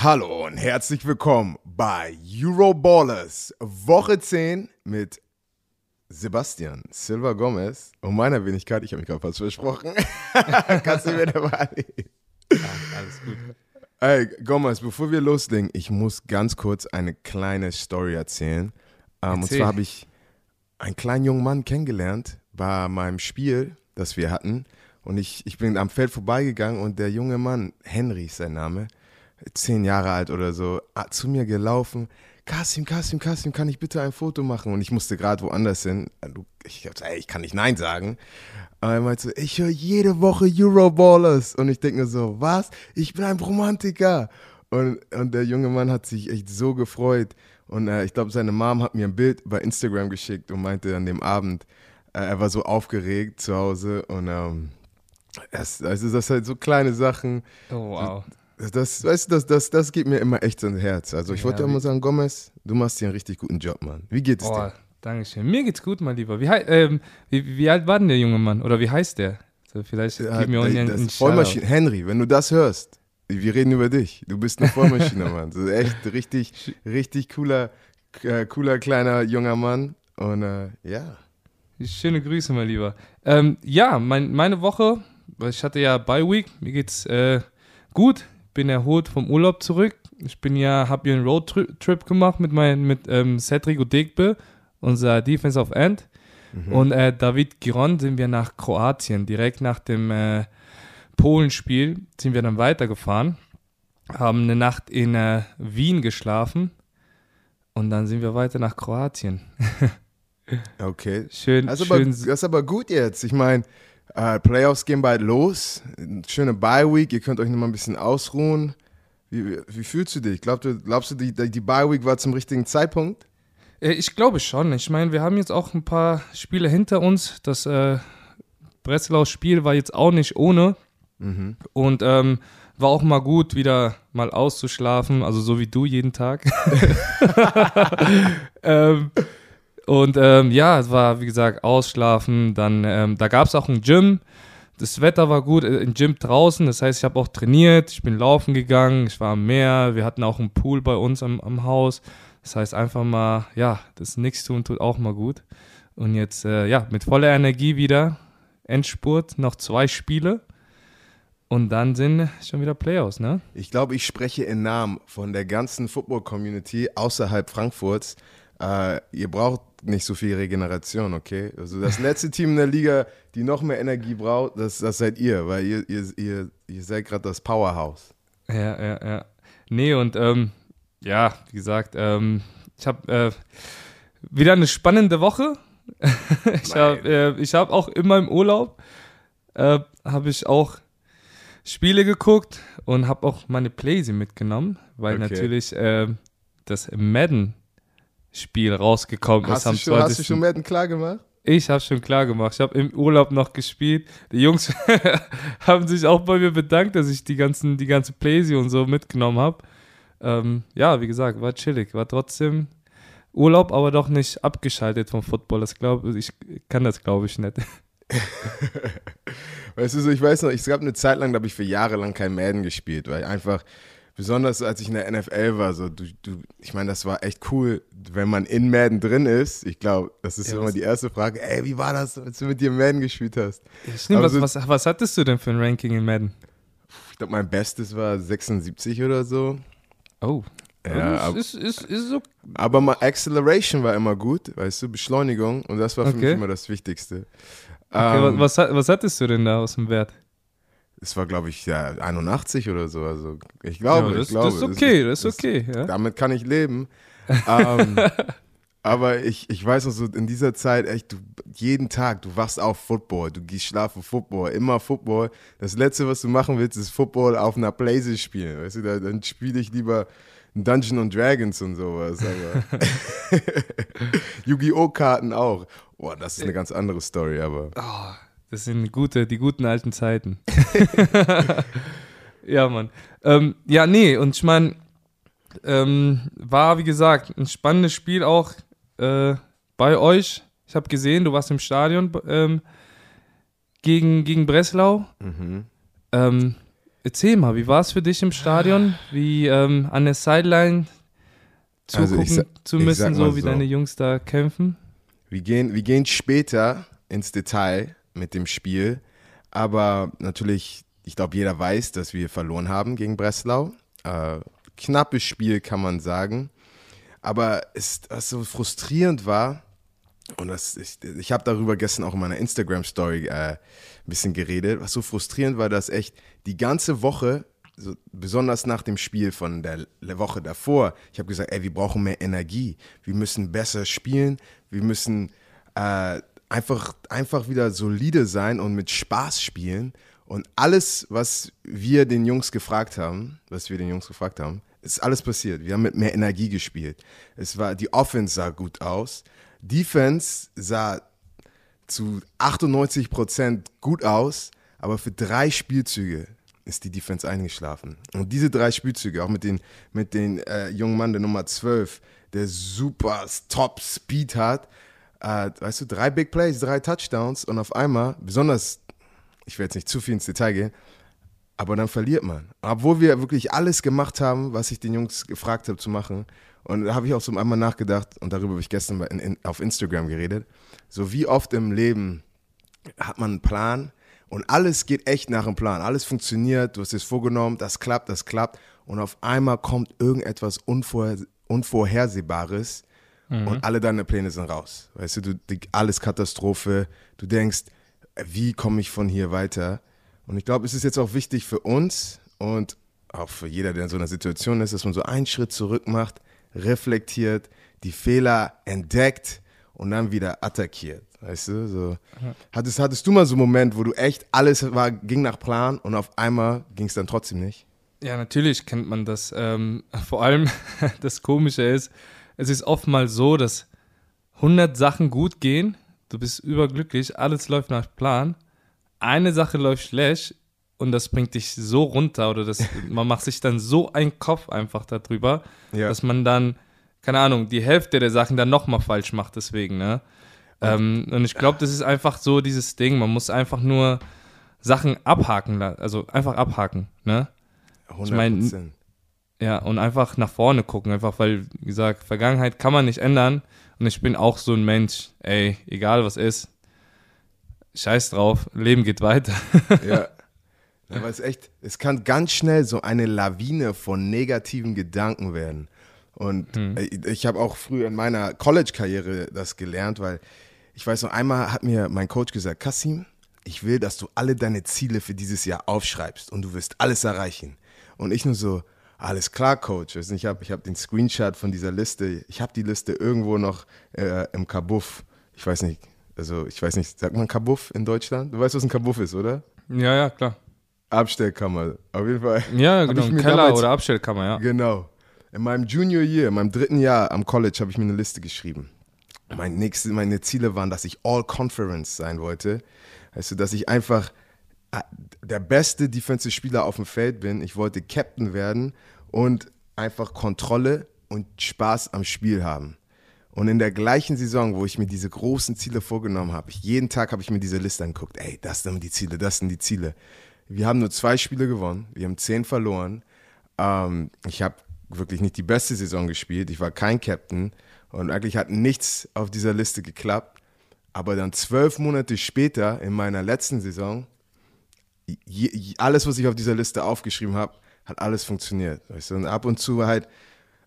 Hallo und herzlich willkommen bei Euroballers Woche 10 mit Sebastian Silva Gomez und meiner Wenigkeit. Ich habe mich gerade fast versprochen. Kannst du mir dabei? Ja, alles gut. Ey, Gomez, bevor wir loslegen, ich muss ganz kurz eine kleine Story erzählen. Ähm, und zwar habe ich einen kleinen jungen Mann kennengelernt bei meinem Spiel, das wir hatten. Und ich, ich bin am Feld vorbeigegangen und der junge Mann, Henry ist sein Name, zehn Jahre alt oder so, hat zu mir gelaufen. Kasim, Kasim, Kasim, kann ich bitte ein Foto machen? Und ich musste gerade woanders hin. Du- Ich, hab gesagt, ey, ich kann nicht Nein sagen. Aber er meinte so, ich höre jede Woche Euroballers. Und ich denke mir so, was? Ich bin ein Romantiker. Und, und der junge Mann hat sich echt so gefreut. Und äh, ich glaube, seine Mom hat mir ein Bild bei Instagram geschickt und meinte an dem Abend, äh, er war so aufgeregt zu Hause. Und ähm, es, also das sind halt so kleine Sachen. Oh, wow. Das, weißt du, das, das, das geht mir immer echt ins Herz. Also ich Ja, wollte mal sagen, Gomez, du machst hier einen richtig guten Job, Mann. Wie geht es Oh, dir? danke schön. Mir geht's gut, mein Lieber. Wie, ähm, wie, wie alt war denn der junge Mann? Oder wie heißt der? So, vielleicht Ja, gib mir einen, das einen ist Vollmaschine. Henry, wenn du das hörst, wir reden über dich. Du bist eine Vollmaschine, Mann. So echt richtig, richtig cooler, äh, cooler kleiner junger Mann. Und äh, ja. Schöne Grüße, mein Lieber. Ähm, ja, mein, meine Woche, ich hatte ja Bye Week, mir geht's äh, gut, bin erholt vom Urlaub zurück. Ich bin ja, habe hier einen Roadtrip gemacht mit mein, mit ähm, Cedric Udegbe, unser Defensive End. Und äh, David Giron sind wir nach Kroatien, direkt nach dem äh, Polenspiel sind wir dann weitergefahren, haben eine Nacht in äh, Wien geschlafen und dann sind wir weiter nach Kroatien. Okay. Schön, Das ist, aber, schön das ist aber gut jetzt. Ich meine, äh, Playoffs gehen bald los. Schöne Bye-Week. Ihr könnt euch noch mal ein bisschen ausruhen. Wie, wie fühlst du dich? Glaubst du, glaubst du die, die Bye-Week war zum richtigen Zeitpunkt? Äh, Ich glaube schon. Ich meine, wir haben jetzt auch ein paar Spiele hinter uns. Das äh, Breslau-Spiel war jetzt auch nicht ohne. Und ähm, war auch mal gut, wieder mal auszuschlafen. Also so wie du jeden Tag. ähm, und ähm, ja, es war, wie gesagt, ausschlafen. Dann, ähm, da gab es auch ein Gym. Das Wetter war gut, äh, im Gym draußen. Das heißt, ich habe auch trainiert. Ich bin laufen gegangen. Ich war am Meer. Wir hatten auch einen Pool bei uns am, am Haus. Das heißt, einfach mal, ja, das Nichtstun tut auch mal gut. Und jetzt, äh, ja, mit voller Energie wieder. Endspurt, noch zwei Spiele. Und dann sind schon wieder Playoffs, ne? Ich glaube, ich spreche im Namen von der ganzen Football-Community außerhalb Frankfurts. Äh, ihr braucht nicht so viel Regeneration, okay? Also das letzte Team in der Liga, die noch mehr Energie braucht, das, das seid ihr, weil ihr, ihr, ihr, ihr seid gerade das Powerhouse. Ja, ja, ja. Nee, und ähm, ja, wie gesagt, ähm, ich habe äh, wieder eine spannende Woche. ich habe äh, ich hab auch immer im Urlaub, äh, habe ich auch Spiele geguckt und habe auch meine Playsee mitgenommen, weil Okay. natürlich äh, das Madden-Spiel rausgekommen Hast ist du, am schon, hast du 20. schon Madden klar gemacht? Ich habe schon klar gemacht. Ich habe im Urlaub noch gespielt. Die Jungs haben sich auch bei mir bedankt, dass ich die ganzen, die ganze Playsee und so mitgenommen habe. Ähm, ja, wie gesagt, war chillig. War trotzdem Urlaub, aber doch nicht abgeschaltet vom Football. Das glaube ich, kann das glaube ich nicht. Weißt du, so, ich weiß noch, es gab eine Zeit lang, da habe ich für Jahre lang kein Madden gespielt, weil einfach, besonders als ich in der NFL war, so, du, du, ich meine, das war echt cool, wenn man in Madden drin ist. Ich glaube, das ist Ja, immer die erste Frage, ey, wie war das, als du mit dir Madden gespielt hast? Stimmt, was, so- was, was hattest du denn für ein Ranking in Madden? Ich glaube, mein Bestes war 76 oder so. Oh. Ja, ist, ab- ist, ist, ist so. Aber mal Acceleration war immer gut, weißt du, Beschleunigung und das war für mich Okay. immer das Wichtigste. Okay, Ähm, was, was, was hattest du denn da aus dem Wert? Es war, glaube ich, ja, 81 oder so. Also ich glaube, ja, das, ich glaube. das ist okay, das ist okay. Ja? Damit kann ich leben. ähm, aber ich, ich weiß noch so, in dieser Zeit, echt, du, jeden Tag, du wachst auf Football, du gehst schlafen Football, immer Football. Das Letzte, was du machen willst, ist Football auf einer Blaze spielen. Weißt du, da, dann spiele ich lieber Dungeon and Dragons und sowas. Yu-Gi-Oh! Karten auch. Boah, das ist eine ganz andere Story, aber. Oh, das sind gute, die guten alten Zeiten. ja, Mann. Ähm, ja, nee, und ich meine, ähm, war, wie gesagt, ein spannendes Spiel auch äh, bei euch. Ich habe gesehen, du warst im Stadion ähm, gegen, gegen Breslau. Mhm. Ähm, erzähl mal, wie war es für dich im Stadion? Wie ähm, an der Sideline Also zugucken ich sa- zu ich müssen, so wie so. deine Jungs da kämpfen? Wir gehen, wir gehen später ins Detail mit dem Spiel, aber natürlich, ich glaube, jeder weiß, dass wir verloren haben gegen Breslau. Äh, knappes Spiel, kann man sagen. Aber es, was so frustrierend war, und das, ich, ich habe darüber gestern auch in meiner Instagram-Story äh, ein bisschen geredet, was so frustrierend war, dass echt die ganze Woche, so, besonders nach dem Spiel von der Woche davor, ich habe gesagt, ey, wir brauchen mehr Energie, wir müssen besser spielen, wir müssen äh, einfach, einfach wieder solide sein und mit Spaß spielen. Und alles, was wir den Jungs gefragt haben, was wir den Jungs gefragt haben, ist alles passiert. Wir haben mit mehr Energie gespielt. Es war, die Offense sah gut aus. Defense sah zu 98 Prozent gut aus, aber für drei Spielzüge ist die Defense eingeschlafen. Und diese drei Spielzüge, auch mit den, mit den äh, jungen Mann der Nummer 12, der super Top Speed hat, äh, weißt du, drei Big Plays, drei Touchdowns und auf einmal, besonders, ich will jetzt nicht zu viel ins Detail gehen, aber dann verliert man. Obwohl wir wirklich alles gemacht haben, was ich den Jungs gefragt habe zu machen. Und da habe ich auch so einmal nachgedacht, und darüber habe ich gestern in, in, auf Instagram geredet. So wie oft im Leben hat man einen Plan und alles geht echt nach dem Plan. Alles funktioniert, du hast es vorgenommen, das klappt, das klappt. Und auf einmal kommt irgendetwas Unvorher Unvorhersehbares und alle deine Pläne sind raus. Weißt du, du die, alles Katastrophe. Du denkst, wie komme ich von hier weiter? Und ich glaube, es ist jetzt auch wichtig für uns und auch für jeder, der in so einer Situation ist, dass man so einen Schritt zurück macht, reflektiert, die Fehler entdeckt und dann wieder attackiert. Weißt du, so. Hattest, hattest du mal so einen Moment, wo du echt alles war, ging nach Plan und auf einmal ging es dann trotzdem nicht? Ja, natürlich kennt man das. Ähm, vor allem das Komische ist, es ist oft mal so, dass 100 Sachen gut gehen, du bist überglücklich, alles läuft nach Plan, eine Sache läuft schlecht und das bringt dich so runter oder das, man macht sich dann so einen Kopf einfach darüber, Ja. dass man dann, keine Ahnung, die Hälfte der Sachen dann nochmal falsch macht deswegen, ne? Ähm, und ich glaube, das ist einfach so dieses Ding, man muss einfach nur Sachen abhaken, also einfach abhaken, ne? 100 mein, Prozent. Ja, und einfach nach vorne gucken, einfach weil, wie gesagt, Vergangenheit kann man nicht ändern. Und ich bin auch so ein Mensch, ey, egal was ist, scheiß drauf, Leben geht weiter. Ja. Aber es ist echt, es kann ganz schnell so eine Lawine von negativen Gedanken werden. Und äh, ich habe auch früher in meiner College-Karriere das gelernt, weil ich weiß noch, einmal hat mir mein Coach gesagt, Kassim, ich will, dass du alle deine Ziele für dieses Jahr aufschreibst und du wirst alles erreichen. Und ich nur so, alles klar, Coach. Also Ich habe ich hab den Screenshot von dieser Liste, ich habe die Liste irgendwo noch äh, im Kabuff. Ich weiß nicht, also ich weiß nicht, sagt man Kabuff in Deutschland? Du weißt, was ein Kabuff ist, oder? Ja, ja, klar. Abstellkammer, auf jeden Fall. Ja, genau, Keller damals- oder Abstellkammer, ja. Genau. In meinem Junior Year, in meinem dritten Jahr am College, habe ich mir eine Liste geschrieben. Mein nächste, meine Ziele waren, dass ich All-Conference sein wollte. Du, dass ich einfach äh, der beste Defensive-Spieler auf dem Feld bin. Ich wollte Captain werden und einfach Kontrolle und Spaß am Spiel haben. Und in der gleichen Saison, wo ich mir diese großen Ziele vorgenommen habe, jeden Tag habe ich mir diese Liste angeguckt. Ey, das sind die Ziele, das sind die Ziele. Wir haben nur zwei Spiele gewonnen, wir haben zehn verloren. Ähm, ich habe wirklich nicht die beste Saison gespielt. Ich war kein Captain und eigentlich hat nichts auf dieser Liste geklappt. Aber dann zwölf Monate später, in meiner letzten Saison, je, alles, was ich auf dieser Liste aufgeschrieben habe, hat alles funktioniert. Weißt du? Und ab und zu halt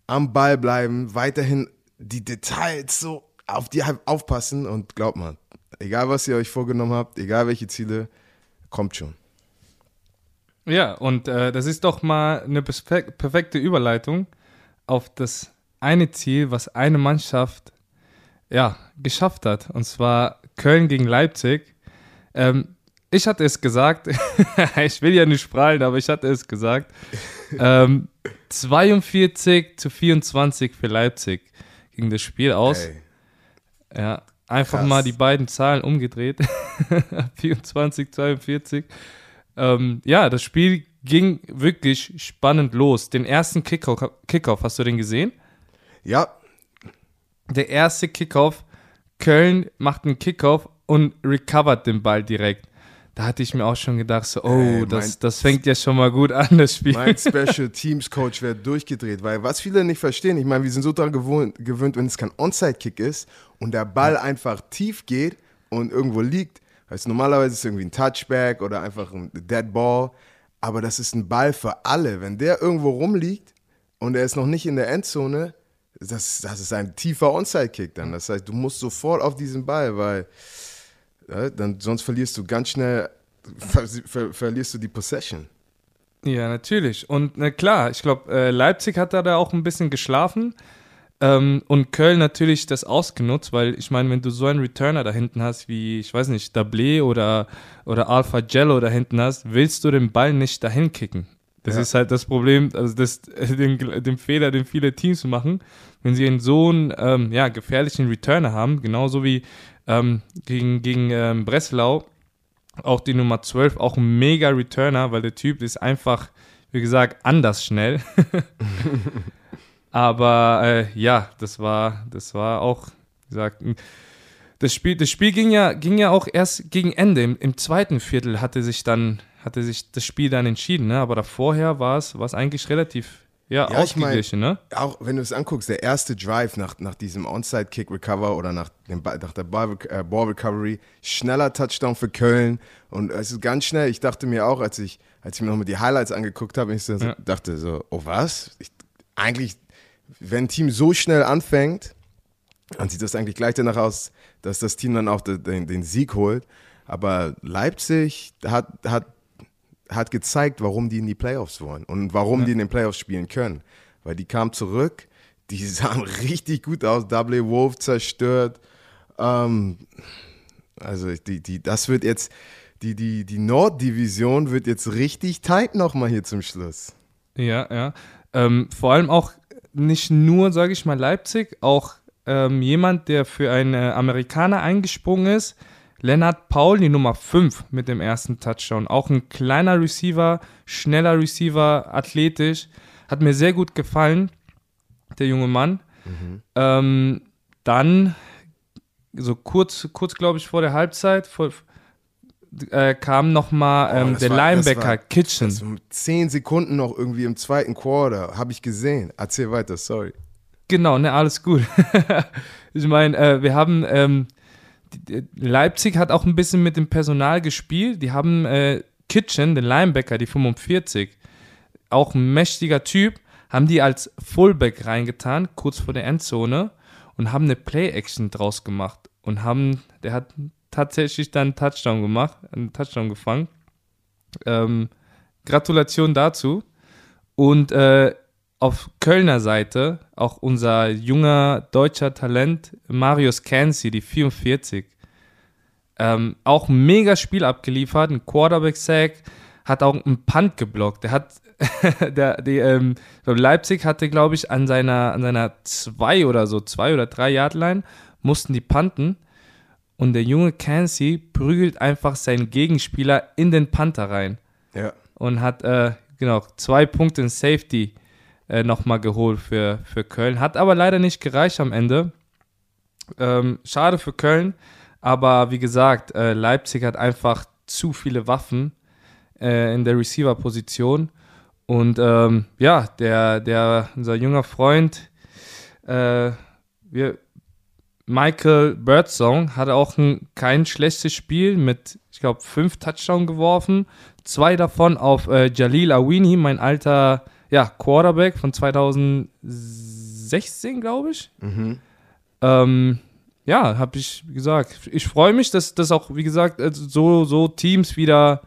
am Ball bleiben, weiterhin die Details so auf die aufpassen und glaubt man, egal was ihr euch vorgenommen habt, egal welche Ziele, kommt schon. Ja, und äh, das ist doch mal eine perfek perfekte Überleitung auf das eine Ziel, was eine Mannschaft ja, geschafft hat. Und zwar Köln gegen Leipzig. Ähm, ich hatte es gesagt, ich will ja nicht prallen, aber ich hatte es gesagt. Ähm, 42 zu 24 für Leipzig ging das Spiel aus. Ey, Ja, einfach Krass. mal die beiden Zahlen umgedreht. 24, 42. Ähm, ja, das Spiel ging wirklich spannend los. Den ersten Kickoff, Kickoff, hast du den gesehen? ja, Der erste Kickoff, Köln macht einen Kickoff und recovert den Ball direkt. Da hatte ich mir auch schon gedacht, so, oh, Ey, das, das fängt ja schon mal gut an, das Spiel. Mein Special Teams Coach wäre durchgedreht, weil was viele nicht verstehen, ich meine, wir sind so daran gewohnt, gewöhnt, wenn es kein Onside-Kick ist und der Ball einfach tief geht und irgendwo liegt. Heißt, normalerweise ist es irgendwie ein Touchback oder einfach ein Dead Ball, aber das ist ein Ball für alle. Wenn der irgendwo rumliegt und er ist noch nicht in der Endzone, das, das ist ein tiefer Onside-Kick dann. Das heißt, du musst sofort auf diesen Ball, weil ja, dann, sonst verlierst du ganz schnell, ver, ver, verlierst du die Possession. Ja, natürlich. Und na klar, ich glaube, äh, Leipzig hat da, da auch ein bisschen geschlafen. Ähm, und Köln natürlich das ausgenutzt, weil ich meine, wenn du so einen Returner da hinten hast, wie, ich weiß nicht, Dablé oder, oder Alpha Jello da hinten hast, willst du den Ball nicht dahin kicken. Das Ja. ist halt das Problem, also das, den, den Fehler, den viele Teams machen, wenn sie einen so einen ähm, ja, gefährlichen Returner haben, genauso wie ähm, gegen, gegen ähm, Breslau, auch die Nummer 12, auch ein mega Returner, weil der Typ ist einfach, wie gesagt, anders schnell. Aber äh, ja, das war, das war auch, wie gesagt, das Spiel, das Spiel ging ja, ging ja auch erst gegen Ende. Im, im zweiten Viertel hatte sich dann, hatte sich das Spiel dann entschieden, ne? Aber davorher war es, war es eigentlich relativ ja, Ja, ich mein- ne? auch wenn du es anguckst, der erste Drive nach, nach diesem Onside-Kick-Recover oder nach, dem, nach der Ball, äh, Ball-Recovery, schneller Touchdown für Köln und es ist ganz schnell. Ich dachte mir auch, als ich, als ich mir nochmal die Highlights angeguckt habe, ich so, Ja. dachte so, oh was? Ich, eigentlich, wenn ein Team so schnell anfängt, dann sieht das eigentlich gleich danach aus, dass das Team dann auch den, den, den Sieg holt. Aber Leipzig hat, hat, hat gezeigt, warum die in die Playoffs wollen und warum Ja. die in den Playoffs spielen können. Weil die kamen zurück, die sahen richtig gut aus, Double Wolf zerstört. Ähm, also die, die, das wird jetzt, die, die, die Norddivision wird jetzt richtig tight nochmal hier zum Schluss. Ja, ja. Ähm, vor allem auch nicht nur, sage ich mal, Leipzig, auch ähm, jemand, der für einen äh, Amerikaner eingesprungen ist, Lennart Paul, die Nummer 5 mit dem ersten Touchdown. Auch ein kleiner Receiver, schneller Receiver, athletisch. Hat mir sehr gut gefallen, der junge Mann. Ähm, dann, so kurz, kurz glaube ich, vor der Halbzeit, vor, äh, kam nochmal Oh, ähm, das der war- Linebacker war- Kitchen. Zehn Sekunden noch irgendwie im zweiten Quarter, habe ich gesehen. Erzähl weiter, sorry. Genau, ne, alles gut. ich meine, äh, wir haben, ähm, Leipzig hat auch ein bisschen mit dem Personal gespielt. Die haben äh, Kitchen, den Linebacker, die 45, auch ein mächtiger Typ, haben die als Fullback reingetan, kurz vor der Endzone und haben eine Play-Action draus gemacht und haben, der hat tatsächlich dann einen Touchdown gemacht, einen Touchdown gefangen. Ähm, Gratulation dazu. Und äh, auf Kölner Seite auch unser junger deutscher Talent Marius Kansi, die 44. Ähm, auch ein mega Spiel abgeliefert, ein Quarterback-Sack, hat auch einen Punt geblockt. Der hat, der, die, ähm, Leipzig hatte, glaube ich, an seiner, an seiner zwei oder so, zwei oder drei Yard-Line, mussten die punten. Und der junge Kansi prügelt einfach seinen Gegenspieler in den Panther rein Ja. und hat äh, genau zwei Punkte in Safety äh, nochmal geholt für, für Köln. Hat aber leider nicht gereicht am Ende. Ähm, schade für Köln, aber wie gesagt, äh, Leipzig hat einfach zu viele Waffen äh, in der Receiver-Position. Und ähm, ja, der, der, unser junger Freund, äh, wir, Michael Birdsong hatte auch ein, kein schlechtes Spiel mit, ich glaube, fünf Touchdowns geworfen. Zwei davon auf äh, Jalil Awini, mein alter ja, Quarterback von 2016, glaube ich. Mhm. Ähm, ja, habe ich gesagt. Ich freue mich, dass, dass auch, wie gesagt, also so, so Teams wieder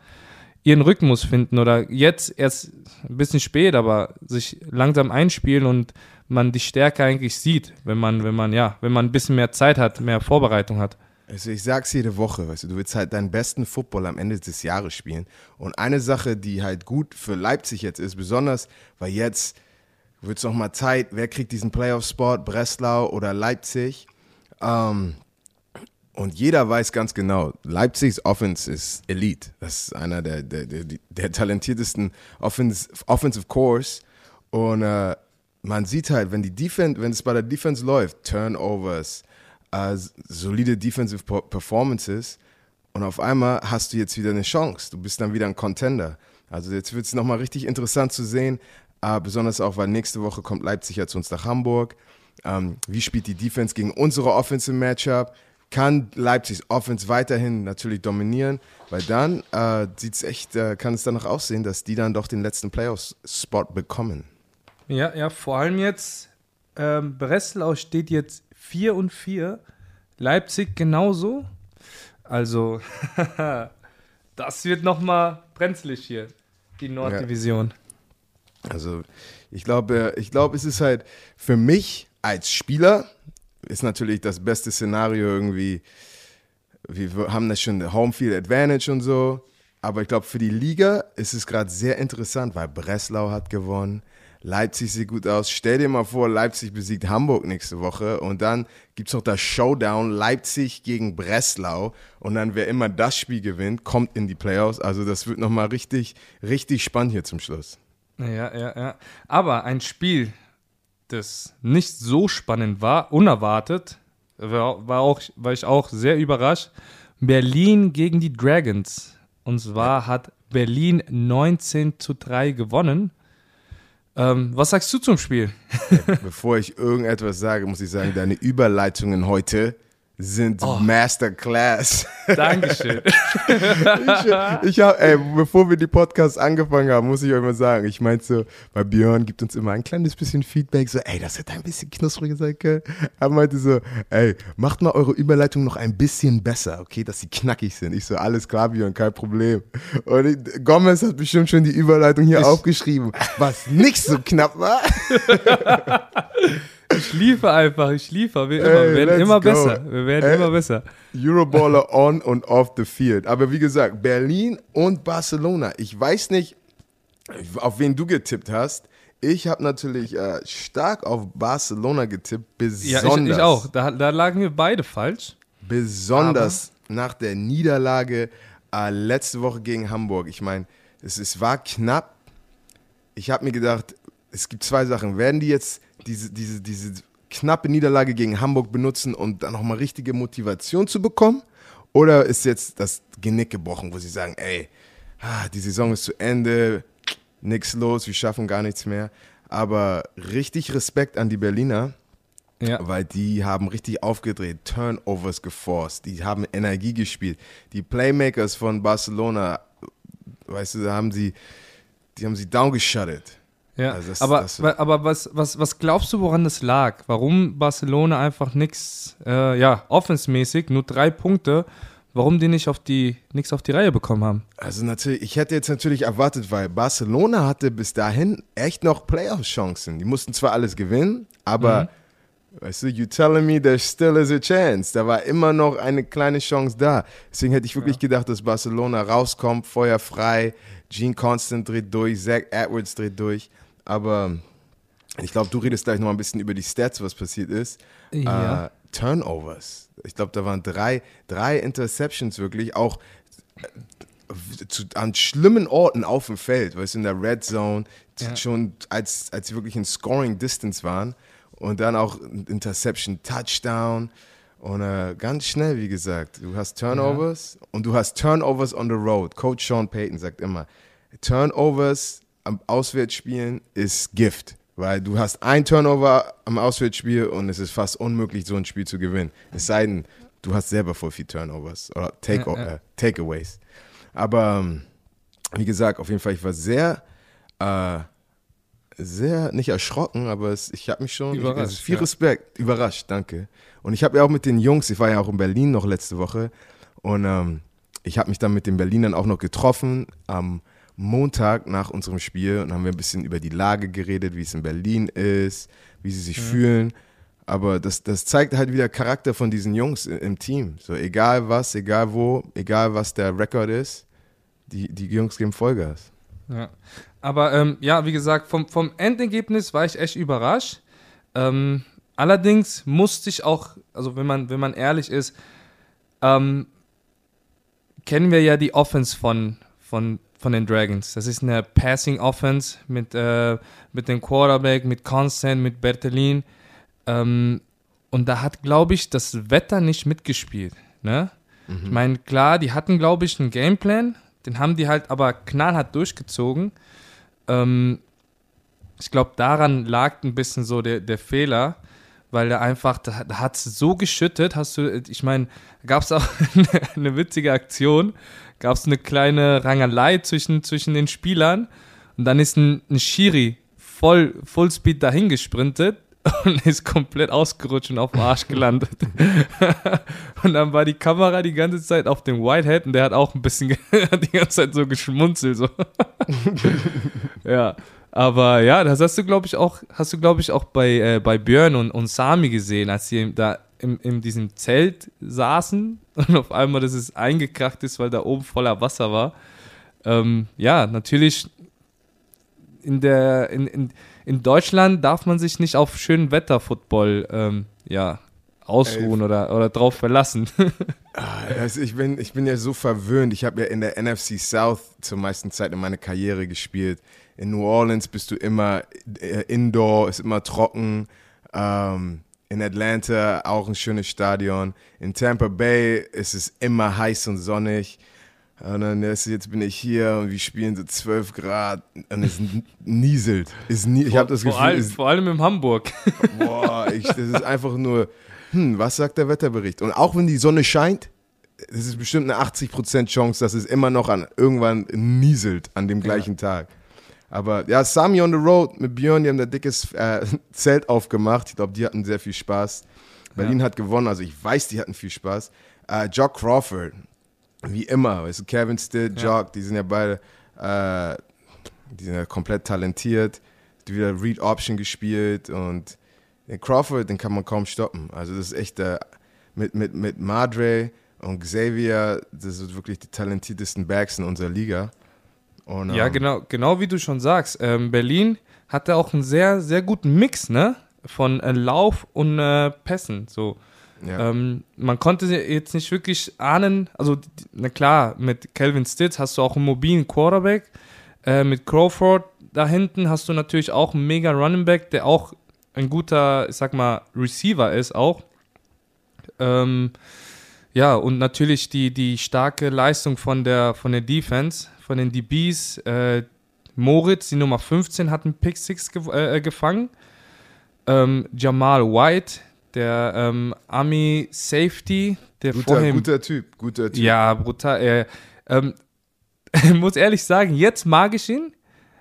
ihren Rhythmus finden oder jetzt erst ein bisschen spät, aber sich langsam einspielen und man die Stärke eigentlich sieht, wenn man, wenn man, ja, wenn man ein bisschen mehr Zeit hat, mehr Vorbereitung hat. Also ich sag's jede Woche, weißt du, du willst halt deinen besten Football am Ende des Jahres spielen. Und eine Sache, die halt gut für Leipzig jetzt ist, besonders, weil jetzt wird es nochmal Zeit, wer kriegt diesen Playoff-Spot, Breslau oder Leipzig. Ähm, und jeder weiß ganz genau, Leipzigs Offense ist Elite. Das ist einer der, der, der, der talentiertesten Offense, Offensive Cores. Und äh, man sieht halt, wenn die Defense, wenn es bei der Defense läuft, Turnovers, äh, solide Defensive Per- Performances, Und auf einmal hast du jetzt wieder eine Chance. Du bist dann wieder ein Contender. Also jetzt wird es nochmal richtig interessant zu sehen, äh, besonders auch, weil nächste Woche kommt Leipzig ja zu uns nach Hamburg. Ähm, wie spielt die Defense gegen unsere Offensive Matchup? Kann Leipzigs Offense weiterhin natürlich dominieren? Weil dann äh, sieht's echt, äh, kann es danach aussehen, dass die dann doch den letzten Playoffs-Spot bekommen. Ja, ja, vor allem jetzt, ähm, Breslau steht jetzt 4 und 4, Leipzig genauso. Also, das wird nochmal brenzlig hier, die Norddivision. Ja. Also, ich glaube, ich glaube, es ist halt für mich als Spieler ist natürlich das beste Szenario irgendwie. Wir haben das schon Homefield Advantage und so. Aber ich glaube, für die Liga ist es gerade sehr interessant, weil Breslau hat gewonnen. Leipzig sieht gut aus. Stell dir mal vor, Leipzig besiegt Hamburg nächste Woche und dann gibt es noch das Showdown Leipzig gegen Breslau und dann wer immer das Spiel gewinnt, kommt in die Playoffs. Also das wird nochmal richtig, richtig spannend hier zum Schluss. Ja, ja, ja. Aber ein Spiel, das nicht so spannend war, unerwartet, war, war, auch, war ich auch sehr überrascht. Berlin gegen die Dragons. Und zwar hat Berlin 19 zu 3 gewonnen. Ähm, was sagst du zum Spiel? Bevor ich irgendetwas sage, muss ich sagen, deine Überleitungen heute sind oh. Masterclass. Dankeschön. ich, ich hab, ey, bevor wir die Podcasts angefangen haben, muss ich euch mal sagen, ich meinte so, bei Björn gibt uns immer ein kleines bisschen Feedback, so, ey, das hätte ein bisschen knuspriger sein können. Er meinte so, ey, macht mal eure Überleitung noch ein bisschen besser, okay, dass sie knackig sind. Ich so, alles klar, Björn, kein Problem. Und ich, Gomez hat bestimmt schon die Überleitung hier ich aufgeschrieben, was nicht so knapp war. Ich liefere einfach, ich liefere, wir, immer, wir werden immer go. besser. Wir werden Ey, immer besser. Euroballer on und off the field. Aber wie gesagt, Berlin und Barcelona. Ich weiß nicht, auf wen du getippt hast. Ich habe natürlich äh, stark auf Barcelona getippt, besonders. Ja, ich, ich auch. Da, da, lagen wir beide falsch. Besonders Aber. nach der Niederlage äh, letzte Woche gegen Hamburg. Ich meine, es, es war knapp. Ich habe mir gedacht, es gibt zwei Sachen. Werden die jetzt diese, diese, diese knappe Niederlage gegen Hamburg benutzen, um dann nochmal richtige Motivation zu bekommen? Oder ist jetzt das Genick gebrochen, wo sie sagen, ey, ah, die Saison ist zu Ende, nichts los, wir schaffen gar nichts mehr. Aber richtig Respekt an die Berliner, ja. weil die haben richtig aufgedreht, Turnovers geforst, die haben Energie gespielt. Die Playmakers von Barcelona, weißt du, da haben sie, die haben sie downgeschuttet. Ja, also das, aber, das, aber was, was, was glaubst du, woran das lag? Warum Barcelona einfach nichts, äh, ja, offensmäßig, nur drei Punkte, warum die nicht auf die, nichts auf die Reihe bekommen haben? Also natürlich, ich hätte jetzt natürlich erwartet, weil Barcelona hatte bis dahin echt noch Playoff-Chancen. Die mussten zwar alles gewinnen, aber mhm. weißt du, you telling me there still is a chance. Da war immer noch eine kleine Chance da. Deswegen hätte ich wirklich ja. gedacht, dass Barcelona rauskommt, Feuer frei, Gene Constant dreht durch, Zach Edwards dreht durch. Aber ich glaube, du redest gleich noch ein bisschen über die Stats, was passiert ist. Ja. Uh, Turnovers. Ich glaube, da waren drei, drei Interceptions wirklich, auch äh, zu, an schlimmen Orten auf dem Feld, weißt du, in der Red Zone, ja. schon als, als sie wirklich in Scoring Distance waren. Und dann auch Interception, Touchdown. Und äh, ganz schnell, wie gesagt, du hast Turnovers ja. und du hast Turnovers on the road. Coach Sean Payton sagt immer, Turnovers am Auswärtsspielen ist Gift. Weil du hast ein Turnover am Auswärtsspiel und es ist fast unmöglich, so ein Spiel zu gewinnen. Es sei denn, du hast selber voll viel Turnovers oder Take ja, ja. Äh, Takeaways. Aber ähm, wie gesagt, auf jeden Fall, ich war sehr, äh, sehr, nicht erschrocken, aber es, ich habe mich schon, überrascht, ich, viel ja. Respekt, überrascht, danke. Und ich habe ja auch mit den Jungs, ich war ja auch in Berlin noch letzte Woche und ähm, ich habe mich dann mit den Berlinern auch noch getroffen am Montag nach unserem Spiel und haben wir ein bisschen über die Lage geredet, wie es in Berlin ist, wie sie sich mhm. fühlen. Aber das, das zeigt halt wieder Charakter von diesen Jungs im Team. So egal was, egal wo, egal was der Rekord ist, die, die Jungs geben Vollgas. Ja. Aber ähm, ja, wie gesagt, vom, vom Endergebnis war ich echt überrascht. Ähm, allerdings musste ich auch, also wenn man, wenn man ehrlich ist, ähm, kennen wir ja die Offense von, von von den Dragons. Das ist eine Passing Offense mit, äh, mit dem Quarterback, mit Constant, mit Bertelin. Ähm, und da hat, glaube ich, das Wetter nicht mitgespielt. Ne? Ich meine, klar, die hatten, glaube ich, einen Gameplan, den haben die halt aber knallhart durchgezogen. Ähm, ich glaube, daran lag ein bisschen so der, der Fehler, weil er einfach, da, da hat es so geschüttet, hast du, ich meine, gab es auch eine, eine witzige Aktion, gab es eine kleine Rangelei zwischen, zwischen den Spielern und dann ist ein, ein Schiri voll Fullspeed dahin gesprintet und ist komplett ausgerutscht und auf dem Arsch gelandet. und dann war die Kamera die ganze Zeit auf dem Whitehead und der hat auch ein bisschen die ganze Zeit so geschmunzelt. So. ja. Aber ja, das hast du, glaube ich, auch, hast du, glaube ich, auch bei, äh, bei Björn und, und Sami gesehen, als sie da in, in diesem Zelt saßen und auf einmal das ist eingekracht ist, weil da oben voller Wasser war. Ähm, ja, natürlich in der in, in, in Deutschland darf man sich nicht auf schönen Wetter-Football ähm, ja, ausruhen oder, oder drauf verlassen. also ich, bin, ich bin ja so verwöhnt. Ich habe ja in der NFC South zur meisten Zeit in meiner Karriere gespielt. In New Orleans bist du immer äh, indoor, ist immer trocken. Ähm, in Atlanta auch ein schönes Stadion. In Tampa Bay ist es immer heiß und sonnig. Und dann ist, jetzt bin ich hier und wir spielen so 12 Grad und es nieselt. Es nie, ich habe das vor, Gefühl, all, es, vor allem in Hamburg. boah, ich, das ist einfach nur, hm, was sagt der Wetterbericht? Und auch wenn die Sonne scheint, es ist bestimmt eine 80% Chance, dass es immer noch an irgendwann nieselt an dem gleichen Tag. Aber ja, Sami on the Road mit Björn, die haben da dickes äh, Zelt aufgemacht. Ich glaube, die hatten sehr viel Spaß. Berlin hat gewonnen, also ich weiß, die hatten viel Spaß. Äh, Jock Crawford, wie immer, weißt du, Kevin Stitt, Jock, die sind ja beide, äh, die sind ja komplett talentiert. Die wieder Read Option gespielt und den Crawford, den kann man kaum stoppen. Also das ist echt äh, mit, mit, mit Madre und Xavier, das sind wirklich die talentiertesten Backs in unserer Liga. Und, Ja, ähm, genau, genau wie du schon sagst. Ähm, Berlin hatte auch einen sehr, sehr guten Mix, ne? Von äh, Lauf und äh, Pässen. So. Ja. Ähm, man konnte jetzt nicht wirklich ahnen, also na klar, mit Calvin Stitz hast du auch einen mobilen Quarterback. Äh, mit Crawford da hinten hast du natürlich auch einen mega Running Back, der auch ein guter, ich sag mal, Receiver ist auch. Ähm, ja, und natürlich die, die starke Leistung von der, von der Defense, von den DBs. Äh, Moritz, die Nummer 15, hat einen Pick Six ge äh, gefangen. Ähm, Jamal White, der ähm, Army Safety, der guter, vorher. guter Typ, guter Typ. ja, brutal. Äh, ähm, ich muss ehrlich sagen, jetzt mag ich ihn.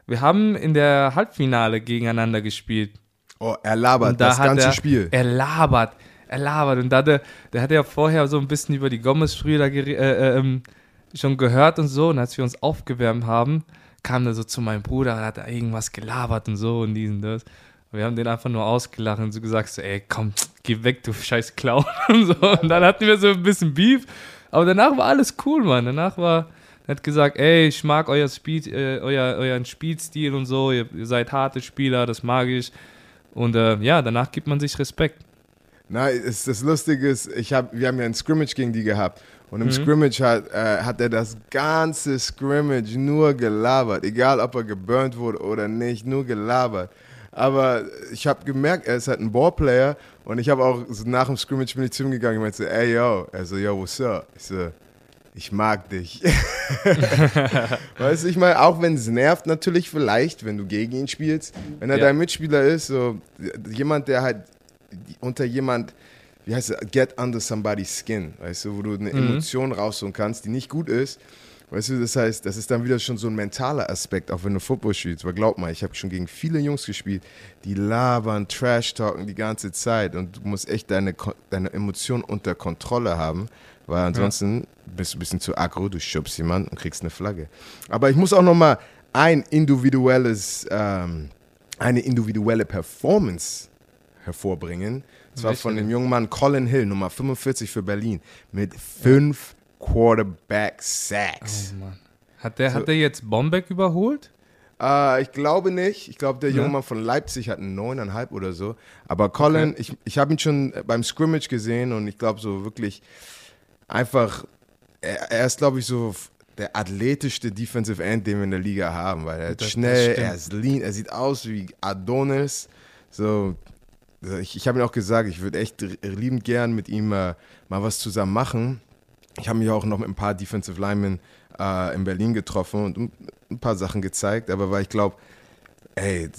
Wir haben in der Halbfinale gegeneinander gespielt. Oh, er labert da das hat ganze er, Spiel. Er labert, er labert. Und da der, der hat ja vorher so ein bisschen über die Gomez-Brüder äh, äh, ähm, schon gehört und so. Und als wir uns aufgewärmt haben, kam er so zu meinem Bruder und hat da irgendwas gelabert und so und dies und das. Wir haben den einfach nur ausgelacht und so gesagt, so, ey, komm, geh weg, du scheiß Clown. Und, so. und dann hatten wir so ein bisschen Beef. Aber danach war alles cool, Mann. Danach war, er hat gesagt, ey, ich mag euer Speed, äh, euer, euren Spielstil und so. Ihr, ihr seid harte Spieler, das mag ich. Und äh, ja, danach gibt man sich Respekt. Na, ist, das Lustige ist, ich hab, wir haben ja ein Scrimmage gegen die gehabt. Und Mhm. im Scrimmage hat, äh, hat er das ganze Scrimmage nur gelabert. Egal, ob er geburnt wurde oder nicht, nur gelabert. Aber ich habe gemerkt, er ist halt ein Ballplayer. Und ich habe auch so nach dem Scrimmage bin ich zu ihm gegangen und meinte, ey, yo. Er so, yo, what's up? Ich so, ich mag dich. weißt du, ich meine, auch wenn es nervt, natürlich vielleicht, wenn du gegen ihn spielst. Wenn er Ja. dein Mitspieler ist, so jemand, der halt unter jemand, wie heißt es, get under somebody's skin, weißt du, wo du eine Emotion rausholen kannst, die nicht gut ist. Weißt du, das heißt, das ist dann wieder schon so ein mentaler Aspekt, auch wenn du Football spielst. Weil glaub mal, ich habe schon gegen viele Jungs gespielt, die labern, Trash-talken die ganze Zeit und du musst echt deine, deine Emotionen unter Kontrolle haben, weil ansonsten bist du ein bisschen zu aggro, du schubst jemanden und kriegst eine Flagge. Aber ich muss auch noch mal ein individuelles, ähm, eine individuelle Performance hervorbringen. Und zwar Welche von dem jungen Mann Colin Hill, Nummer 45 für Berlin, mit fünf Quarterback Sacks. Oh Mann. Hat der, So. hat der jetzt Bombeck überholt? Äh, ich glaube nicht. Ich glaube, der Ja. junge Mann von Leipzig hat einen neuneinhalb oder so. Aber Colin, Okay. ich, ich habe ihn schon beim Scrimmage gesehen und ich glaube so wirklich einfach, er, er ist glaube ich so der athletischste Defensive End, den wir in der Liga haben, weil er ist Das- das schnell, er ist lean, er sieht aus wie Adonis. So, ich, ich habe ihm auch gesagt, ich würde echt liebend gern mit ihm äh, mal was zusammen machen. ich habe mich auch noch mit ein paar Defensive Linemen äh, in Berlin getroffen und ein paar Sachen gezeigt, aber weil ich glaube, ey,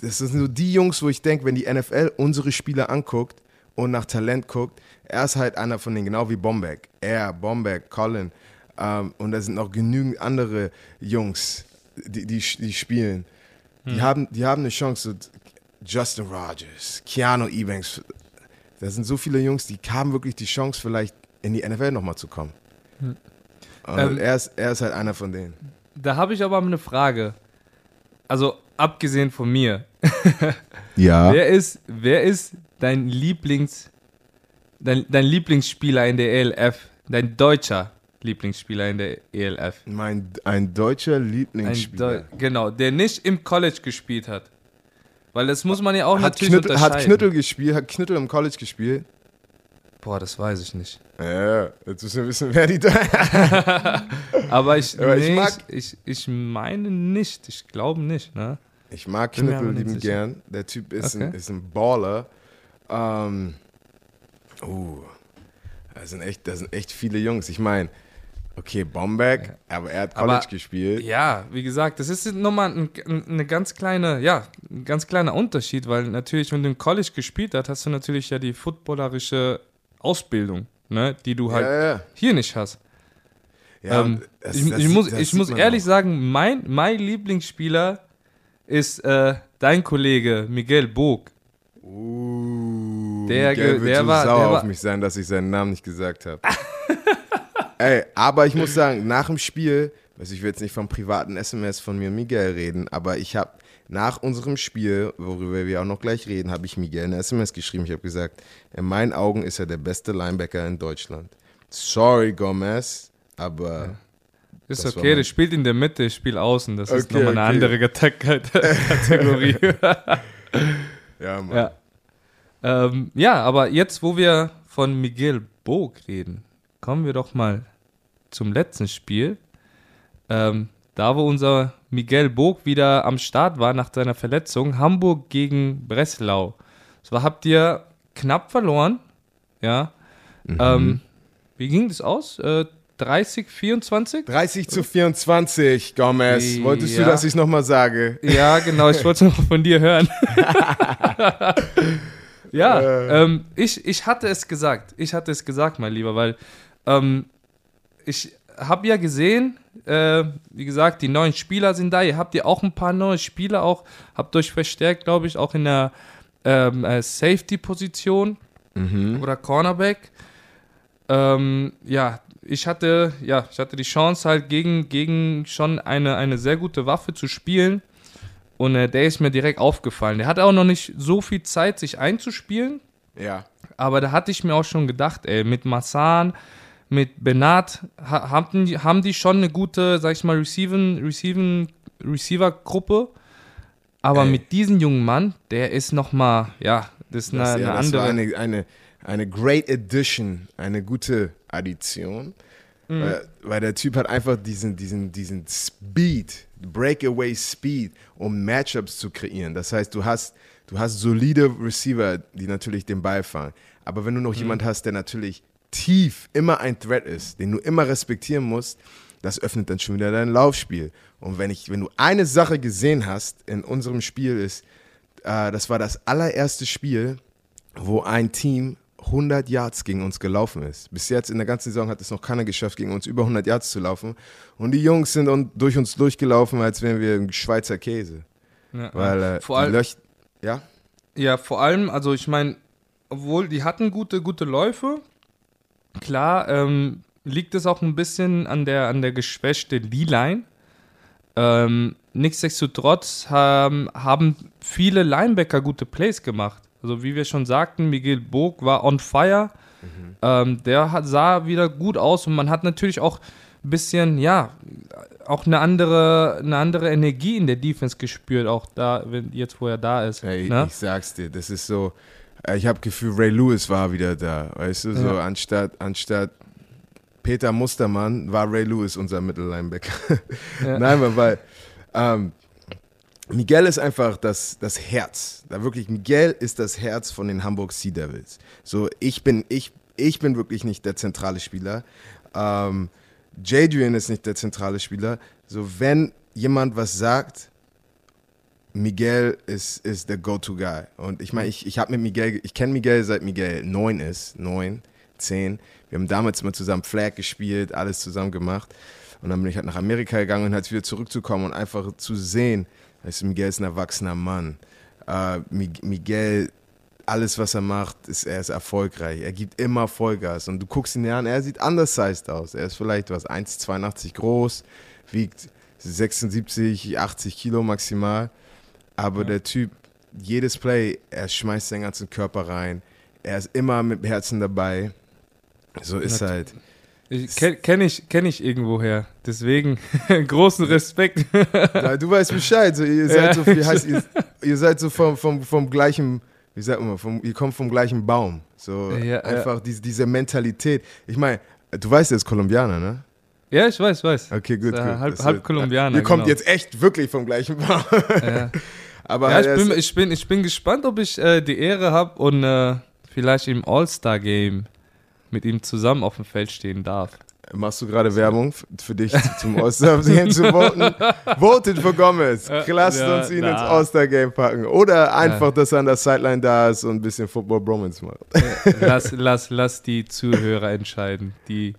das sind so die Jungs, wo ich denke, wenn die NFL unsere Spieler anguckt und nach Talent guckt, er ist halt einer von denen, genau wie Bombeck. Er, Bombeck, Colin. Ähm, und da sind noch genügend andere Jungs, die, die, die spielen. Die, hm. haben, die haben eine Chance. Justin Rogers, Keanu Ebanks. Da sind so viele Jungs, die haben wirklich die Chance, vielleicht in die NFL nochmal zu kommen. Hm. Ähm, er, ist, er ist halt einer von denen. Da habe ich aber eine Frage. Also abgesehen von mir. ja. Wer ist, wer ist dein Lieblings, dein, dein Lieblingsspieler in der ELF? Dein deutscher Lieblingsspieler in der ELF? Mein, ein deutscher Lieblingsspieler. Ein Deu genau, der nicht im College gespielt hat. Weil das muss man ja auch hat natürlich Knüttel, unterscheiden. Hat Knüttel gespielt, hat Knüttel im College gespielt? Boah, das weiß ich nicht. Ja, jetzt müssen wir wissen, wer die da. Aber ich, Aber nee, ich, mag, ich, ich, meine nicht. Ich glaube nicht, ne? Ich mag Knüppel lieben gern. Der Typ ist, okay. ein, ist ein Baller. Ähm, uh, da sind, echt, da sind echt viele Jungs. Ich meine, okay, Bombeck, aber er hat College aber, gespielt. Ja, wie gesagt, das ist nochmal ein, eine ganz kleine, ja, ein ganz kleiner Unterschied, weil natürlich, wenn du im College gespielt hast, hast du natürlich ja die footballerische Ausbildung, ne, die du halt ja, ja. hier nicht hast. Ja, ähm, das, ich, das, ich, muss, ich muss ehrlich auch. sagen, mein, mein Lieblingsspieler ist äh, dein Kollege Miguel Bog. Uh, der, Miguel wird der so war, sauer auf mich sein, dass ich seinen Namen nicht gesagt habe. Ey, aber ich muss sagen, nach dem Spiel, also ich will jetzt nicht vom privaten SMS von mir und Miguel reden, aber ich habe nach unserem Spiel, worüber wir auch noch gleich reden, habe ich Miguel eine SMS geschrieben. Ich habe gesagt, in meinen Augen ist er der beste Linebacker in Deutschland. Sorry, Gomez, aber. Ja. Ist das okay, der spielt in der Mitte, spielt außen. Das okay, ist nochmal eine okay. andere Kategorie. ja, Mann. Ja. Ähm, ja, aber jetzt, wo wir von Miguel Bog reden, kommen wir doch mal zum letzten Spiel. Ähm, da, wo unser Miguel Bog wieder am Start war nach seiner Verletzung, Hamburg gegen Breslau. So habt ihr knapp verloren, ja. Mhm. Ähm, wie ging das aus? Äh, 30, 24? 30 zu 24, Gomez. Wolltest ja. du, dass ich es nochmal sage? Ja, genau, ich wollte es noch von dir hören. ja, äh. ähm, ich, ich hatte es gesagt. Ich hatte es gesagt, mein Lieber, weil ähm, ich habe ja gesehen, äh, wie gesagt, die neuen Spieler sind da. Ihr habt ja auch ein paar neue Spieler auch, habt euch verstärkt, glaube ich, auch in der ähm, äh, Safety-Position mhm. oder Cornerback. Ähm, ja, ich hatte, ja, ich hatte die Chance halt gegen, gegen schon eine, eine sehr gute Waffe zu spielen. Und äh, der ist mir direkt aufgefallen. Der hatte auch noch nicht so viel Zeit, sich einzuspielen. Ja. Aber da hatte ich mir auch schon gedacht, ey, mit Massan, mit Benat haben die, haben die schon eine gute, sag ich mal, Receiven, Receiven, Receiver-Gruppe. Aber Ey. mit diesem jungen Mann, der ist nochmal, ja, das ist eine, das, ja, eine andere. eine, eine, eine great addition, eine gute Addition. Mhm. Weil, weil, der Typ hat einfach diesen, diesen, diesen Speed, Breakaway Speed, um Matchups zu kreieren. Das heißt, du hast, du hast solide Receiver, die natürlich den Ball fangen. Aber wenn du noch mhm. jemand hast, der natürlich tief immer ein Threat ist, den du immer respektieren musst, das öffnet dann schon wieder dein Laufspiel. Und wenn, ich, wenn du eine Sache gesehen hast in unserem Spiel ist, äh, das war das allererste Spiel, wo ein Team 100 Yards gegen uns gelaufen ist. Bis jetzt in der ganzen Saison hat es noch keiner geschafft, gegen uns über 100 Yards zu laufen. Und die Jungs sind durch uns durchgelaufen, als wären wir ein Schweizer Käse. Ja, Weil äh, vor allem, ja? Ja, vor allem, also ich meine, obwohl die hatten gute, gute Läufe, Klar, ähm, liegt es auch ein bisschen an der, an der geschwächte D-Line. Ähm, nichtsdestotrotz haben, haben viele Linebacker gute Plays gemacht. Also wie wir schon sagten, Miguel Bog war on fire. Mhm. Ähm, der hat, sah wieder gut aus und man hat natürlich auch ein bisschen, ja, auch eine andere, eine andere Energie in der Defense gespürt, auch da, wenn, jetzt wo er da ist. Hey, ne? Ich sag's dir, das ist so, ich habe Gefühl, Ray Lewis war wieder da, weißt du, so ja. anstatt, anstatt Peter Mustermann war Ray Lewis unser Mittellinebacker. Ja. Nein, weil ähm, Miguel ist einfach das, das Herz. Da wirklich, Miguel ist das Herz von den Hamburg Sea Devils. So, ich bin, ich, ich bin wirklich nicht der zentrale Spieler. Ähm, Jadrian ist nicht der zentrale Spieler. So, wenn jemand was sagt, Miguel ist, ist der Go-To-Guy. Und ich meine, ich, ich habe mit Miguel, ich kenne Miguel seit Miguel neun ist, neun, zehn. Wir haben damals mal zusammen Flag gespielt, alles zusammen gemacht. Und dann bin ich halt nach Amerika gegangen und halt wieder zurückzukommen und einfach zu sehen, weißt Miguel ist ein erwachsener Mann. Uh, Miguel, alles was er macht, ist, er ist erfolgreich. Er gibt immer Vollgas. Und du guckst ihn an, er sieht undersized aus. Er ist vielleicht was, 1,82 groß, wiegt 76, 80 Kilo maximal. Aber ja. der Typ, jedes Play, er schmeißt seinen ganzen Körper rein. Er ist immer mit Herzen dabei. So ist ja, halt. Kenne kenn ich, kenn ich irgendwoher. Deswegen großen Respekt. Ja, du weißt Bescheid. So, ihr seid so, wie heißt, ihr, ihr seid so vom, vom, vom gleichen, wie sagt man, vom, ihr kommt vom gleichen Baum. So ja, einfach Diese, diese Mentalität. Ich meine, du weißt, er ist Kolumbianer, ne? Ja, ich weiß, weiß. Okay, gut, gut. Halb, halb Kolumbianer. Ihr kommt genau. jetzt echt wirklich vom gleichen Baum. Ja. Aber ja, ich, bin, ich, bin, ich bin gespannt, ob ich äh, die Ehre habe und äh, vielleicht im All-Star-Game mit ihm zusammen auf dem Feld stehen darf. Machst du gerade Werbung für dich zum All-Star-Game zu voten? Votet für Gomez. Lasst ja, uns ihn na. ins All-Star-Game packen. Oder einfach, ja. dass er an der Sideline da ist und ein bisschen Football-Bromance macht. Lass, lass, lass die Zuhörer entscheiden. Die,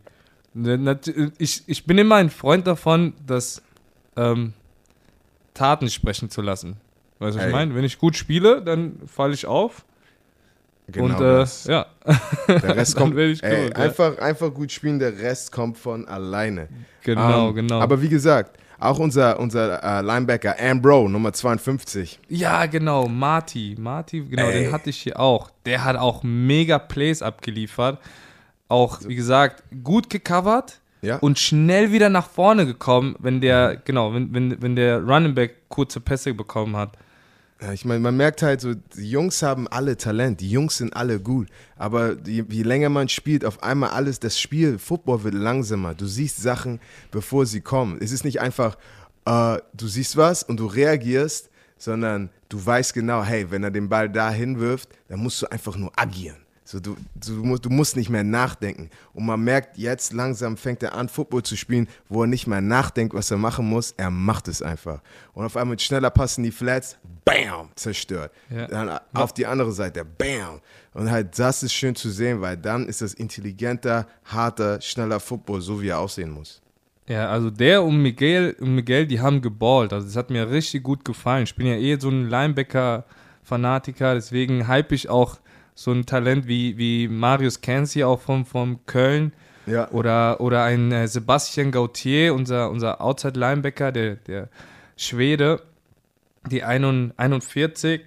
ich, ich bin immer ein Freund davon, dass ähm, Taten sprechen zu lassen. Weißt du, was ich meine? Wenn ich gut spiele, dann falle ich auf. Genau und äh, ja, der Rest kommt. Ey, gut, einfach, ja. einfach gut spielen, der Rest kommt von alleine. Genau, um, ähm, genau. Aber wie gesagt, auch unser, unser uh, Linebacker Ambro, Nummer 52. Ja, genau, Marty. Marty, genau, Ey. den hatte ich hier auch. Der hat auch mega Plays abgeliefert. Auch, wie gesagt, gut gecovert. Ja. Und schnell wieder nach vorne gekommen, wenn der, genau, wenn, wenn, wenn der Running Back kurze Pässe bekommen hat. Ich meine, man merkt halt so, die Jungs haben alle Talent, die Jungs sind alle gut, aber je, je, länger man spielt, auf einmal alles, das Spiel, Football wird langsamer. Du siehst Sachen, bevor sie kommen. Es ist nicht einfach, äh, du siehst was und du reagierst, sondern du weißt genau, hey, wenn er den Ball dahin wirft, dann musst du einfach nur agieren. So, du, du, du, musst nicht mehr nachdenken. Und man merkt, jetzt langsam fängt er an, Football zu spielen, wo er nicht mehr nachdenkt, was er machen muss. Er macht es einfach. Und auf einmal mit schneller passen die Flats, bam, zerstört. Ja. Dann auf die andere Seite, bam. Und halt, das ist schön zu sehen, weil dann ist das intelligenter, harter, schneller Football, so wie er aussehen muss. Ja, also der und Miguel, und Miguel, die haben geballt. Also das hat mir richtig gut gefallen. Ich bin ja eh so ein Linebacker-Fanatiker, deswegen hype ich auch so ein Talent wie, wie Marius Kensi auch vom, vom Köln. Ja. Oder, oder ein äh, Sebastian Gautier, unser, unser Outside-Linebacker, der, der Schwede, die 41,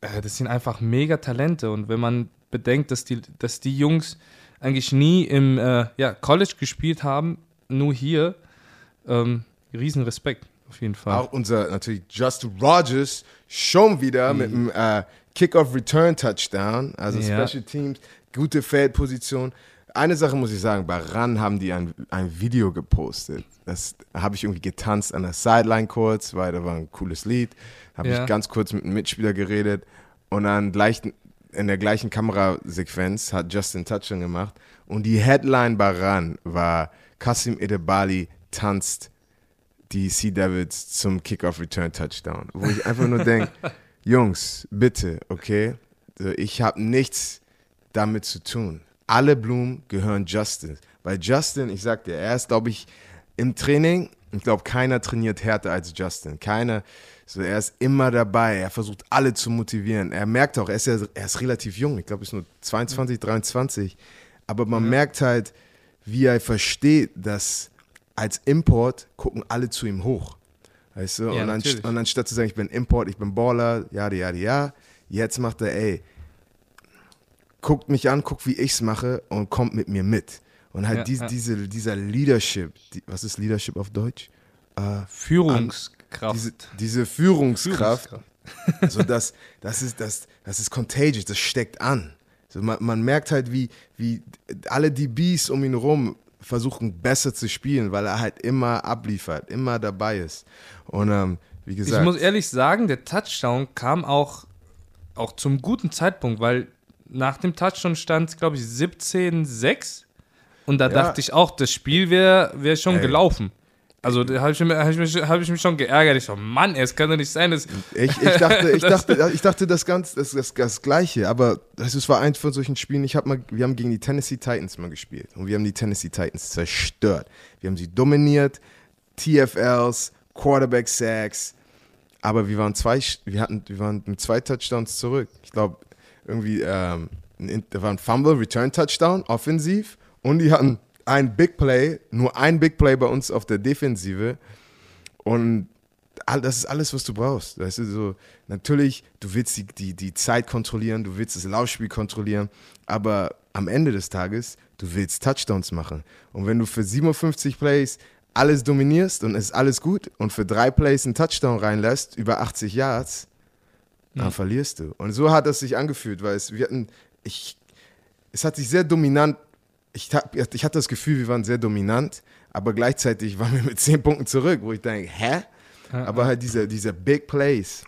äh, das sind einfach mega Talente. Und wenn man bedenkt, dass die, dass die Jungs eigentlich nie im äh, ja, College gespielt haben, nur hier, ähm, riesen Respekt auf jeden Fall. Auch unser natürlich Justin Rogers schon wieder mhm. mit dem äh, Kickoff Return Touchdown, also ja. Special Teams, gute Feldposition. Eine Sache muss ich sagen, bei RAN haben die ein, ein Video gepostet. Das habe ich irgendwie getanzt an der Sideline kurz, weil da war ein cooles Lied. Habe ja. ich ganz kurz mit einem Mitspieler geredet und dann gleich in der gleichen Kamerasequenz hat Justin Touchdown gemacht. Und die Headline bei RAN war Kasim Edebali tanzt die Sea Devils zum Kickoff Return Touchdown. Wo ich einfach nur denke, Jungs, bitte, okay? Ich habe nichts damit zu tun. Alle Blumen gehören Justin. Weil Justin, ich sag dir, er ist, glaube ich, im Training, ich glaube, keiner trainiert härter als Justin. Keiner, so, er ist immer dabei. Er versucht alle zu motivieren. Er merkt auch, er ist, ja, er ist relativ jung. Ich glaube, er ist nur 22, 23. Aber man mhm. merkt halt, wie er versteht, dass als Import gucken alle zu ihm hoch. Weißt du? Ja, und, dann, und anstatt zu sagen, ich bin Import, ich bin Baller, ja, ja, ja, jetzt macht er, ey, guckt mich an, guckt, wie ich es mache und kommt mit mir mit. Und halt ja, dies, ja. Diese, dieser Leadership, die, was ist Leadership auf Deutsch? Äh, Führungskraft. An, diese, diese, Führungskraft, Führungskraft. so das, das, ist, das, das ist contagious, das steckt an. So man, man merkt halt, wie, wie alle DBs um ihn rum versuchen besser zu spielen, weil er halt immer abliefert, immer dabei ist. Und ähm, wie gesagt. Ich muss ehrlich sagen, der Touchdown kam auch, auch zum guten Zeitpunkt, weil nach dem Touchdown stand, glaube ich, 17-6. Und da Ja. dachte ich auch, das Spiel wäre wär schon Ey. gelaufen. Also da habe ich, hab ich, mich- hab ich mich schon geärgert. Ich so, Mann, es kann doch nicht sein, dass. Ich, ich dachte, ich Das- dachte, ich dachte das ganz, das, das, das Gleiche, aber ist- war eins von solchen Spielen. Ich habe mal, wir haben gegen die Tennessee Titans mal gespielt und wir haben die Tennessee Titans zerstört. Wir haben sie dominiert, TFLs, Quarterback Sacks, aber wir waren zwei, wir hatten, wir waren mit zwei Touchdowns zurück. Ich glaube irgendwie, ähm, da war ein Fumble, Return Touchdown, offensiv und die hatten ein Big Play, nur ein Big Play bei uns auf der Defensive und all, das ist alles, was du brauchst. Weißt du, so, natürlich, du willst die, die, die Zeit kontrollieren, du willst das Laufspiel kontrollieren, aber am Ende des Tages, du willst Touchdowns machen. Und wenn du für 57 Plays alles dominierst und es ist alles gut und für drei Plays einen Touchdown reinlässt, über 80 Yards, dann Mhm. verlierst du. Und so hat es sich angefühlt, weil es, wir hatten, ich, es hat sich sehr dominant, ich, hab, ich hatte das Gefühl, wir waren sehr dominant, aber gleichzeitig waren wir mit 10 Punkten zurück, wo ich denke, hä? Aber halt diese, diese Big Plays.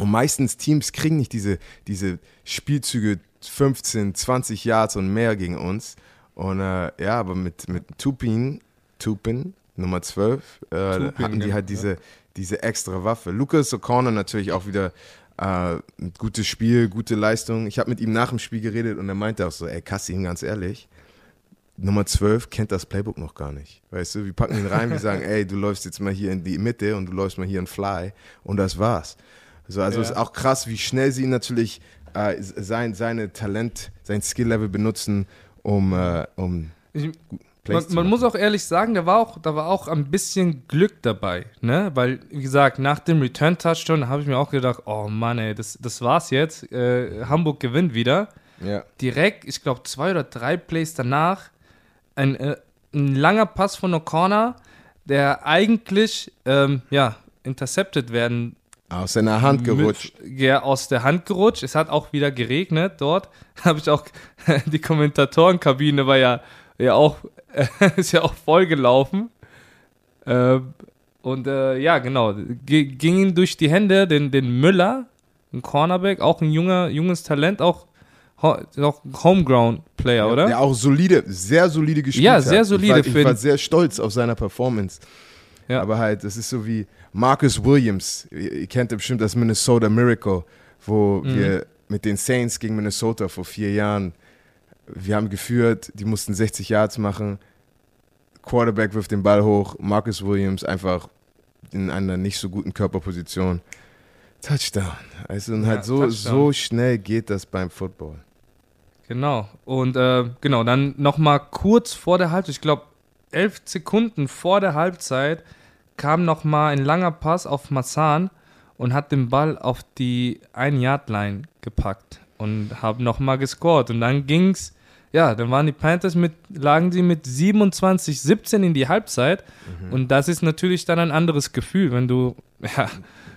Und meistens Teams kriegen nicht diese, diese Spielzüge 15, 20 Yards und mehr gegen uns. Und äh, ja, aber mit, mit Tupin, Tupin, Nummer 12, äh, hatten die halt diese, diese extra Waffe. Lucas O'Connor natürlich auch wieder äh, ein gutes Spiel, gute Leistung. Ich habe mit ihm nach dem Spiel geredet und er meinte auch so, ey Kassim, ganz ehrlich, Nummer 12 kennt das Playbook noch gar nicht. Weißt du, wir packen ihn rein, wir sagen, ey, du läufst jetzt mal hier in die Mitte und du läufst mal hier in Fly und das war's. So, also Ja. ist auch krass, wie schnell sie natürlich äh, sein, seine Talent, sein Skill-Level benutzen, um, äh, um Ich, man, man muss auch ehrlich sagen, da war auch, da war auch ein bisschen Glück dabei, ne? Weil, wie gesagt, nach dem Return-Touchdown habe ich mir auch gedacht, oh Mann, ey, das, das war's jetzt. Äh, Hamburg gewinnt wieder. Ja, Direkt, ich glaube, zwei oder drei Plays danach, ein, äh, ein langer Pass von O'Connor, der eigentlich, ähm, ja, intercepted werden aus seiner Hand gerutscht. mit, ja, aus der Hand gerutscht. Es hat auch wieder geregnet dort. Habe ich auch, die Kommentatorenkabine war ja, ja auch, ist ja auch voll gelaufen. Ähm, und äh, ja, genau, G ging ihm durch die Hände, den, den Müller, ein Cornerback, auch ein junger, junges Talent, auch, ho auch Homeground-Player, oder? Der auch solide, sehr solide gespielt Ja, hat. sehr solide Ich war, ich war sehr stolz auf seine Performance. Ja. Aber halt, das ist so wie Marcus Williams. Ihr, ihr kennt ja bestimmt das Minnesota Miracle, wo Mhm. wir mit den Saints gegen Minnesota vor vier Jahren, wir haben geführt, die mussten 60 Yards machen. Quarterback wirft den Ball hoch, Marcus Williams einfach in einer nicht so guten Körperposition. Touchdown. Also und Ja, halt so, Touchdown. so schnell geht das beim Football. Genau. Und äh, genau, dann nochmal kurz vor der Halbzeit, ich glaube elf Sekunden vor der Halbzeit, kam nochmal ein langer Pass auf Massan und hat den Ball auf die 1-Yard-Line gepackt und haben nochmal gescored. Und dann ging's, ja, dann waren die Panthers mit, lagen sie mit 27, 17 in die Halbzeit. Mhm. Und das ist natürlich dann ein anderes Gefühl, wenn du ja,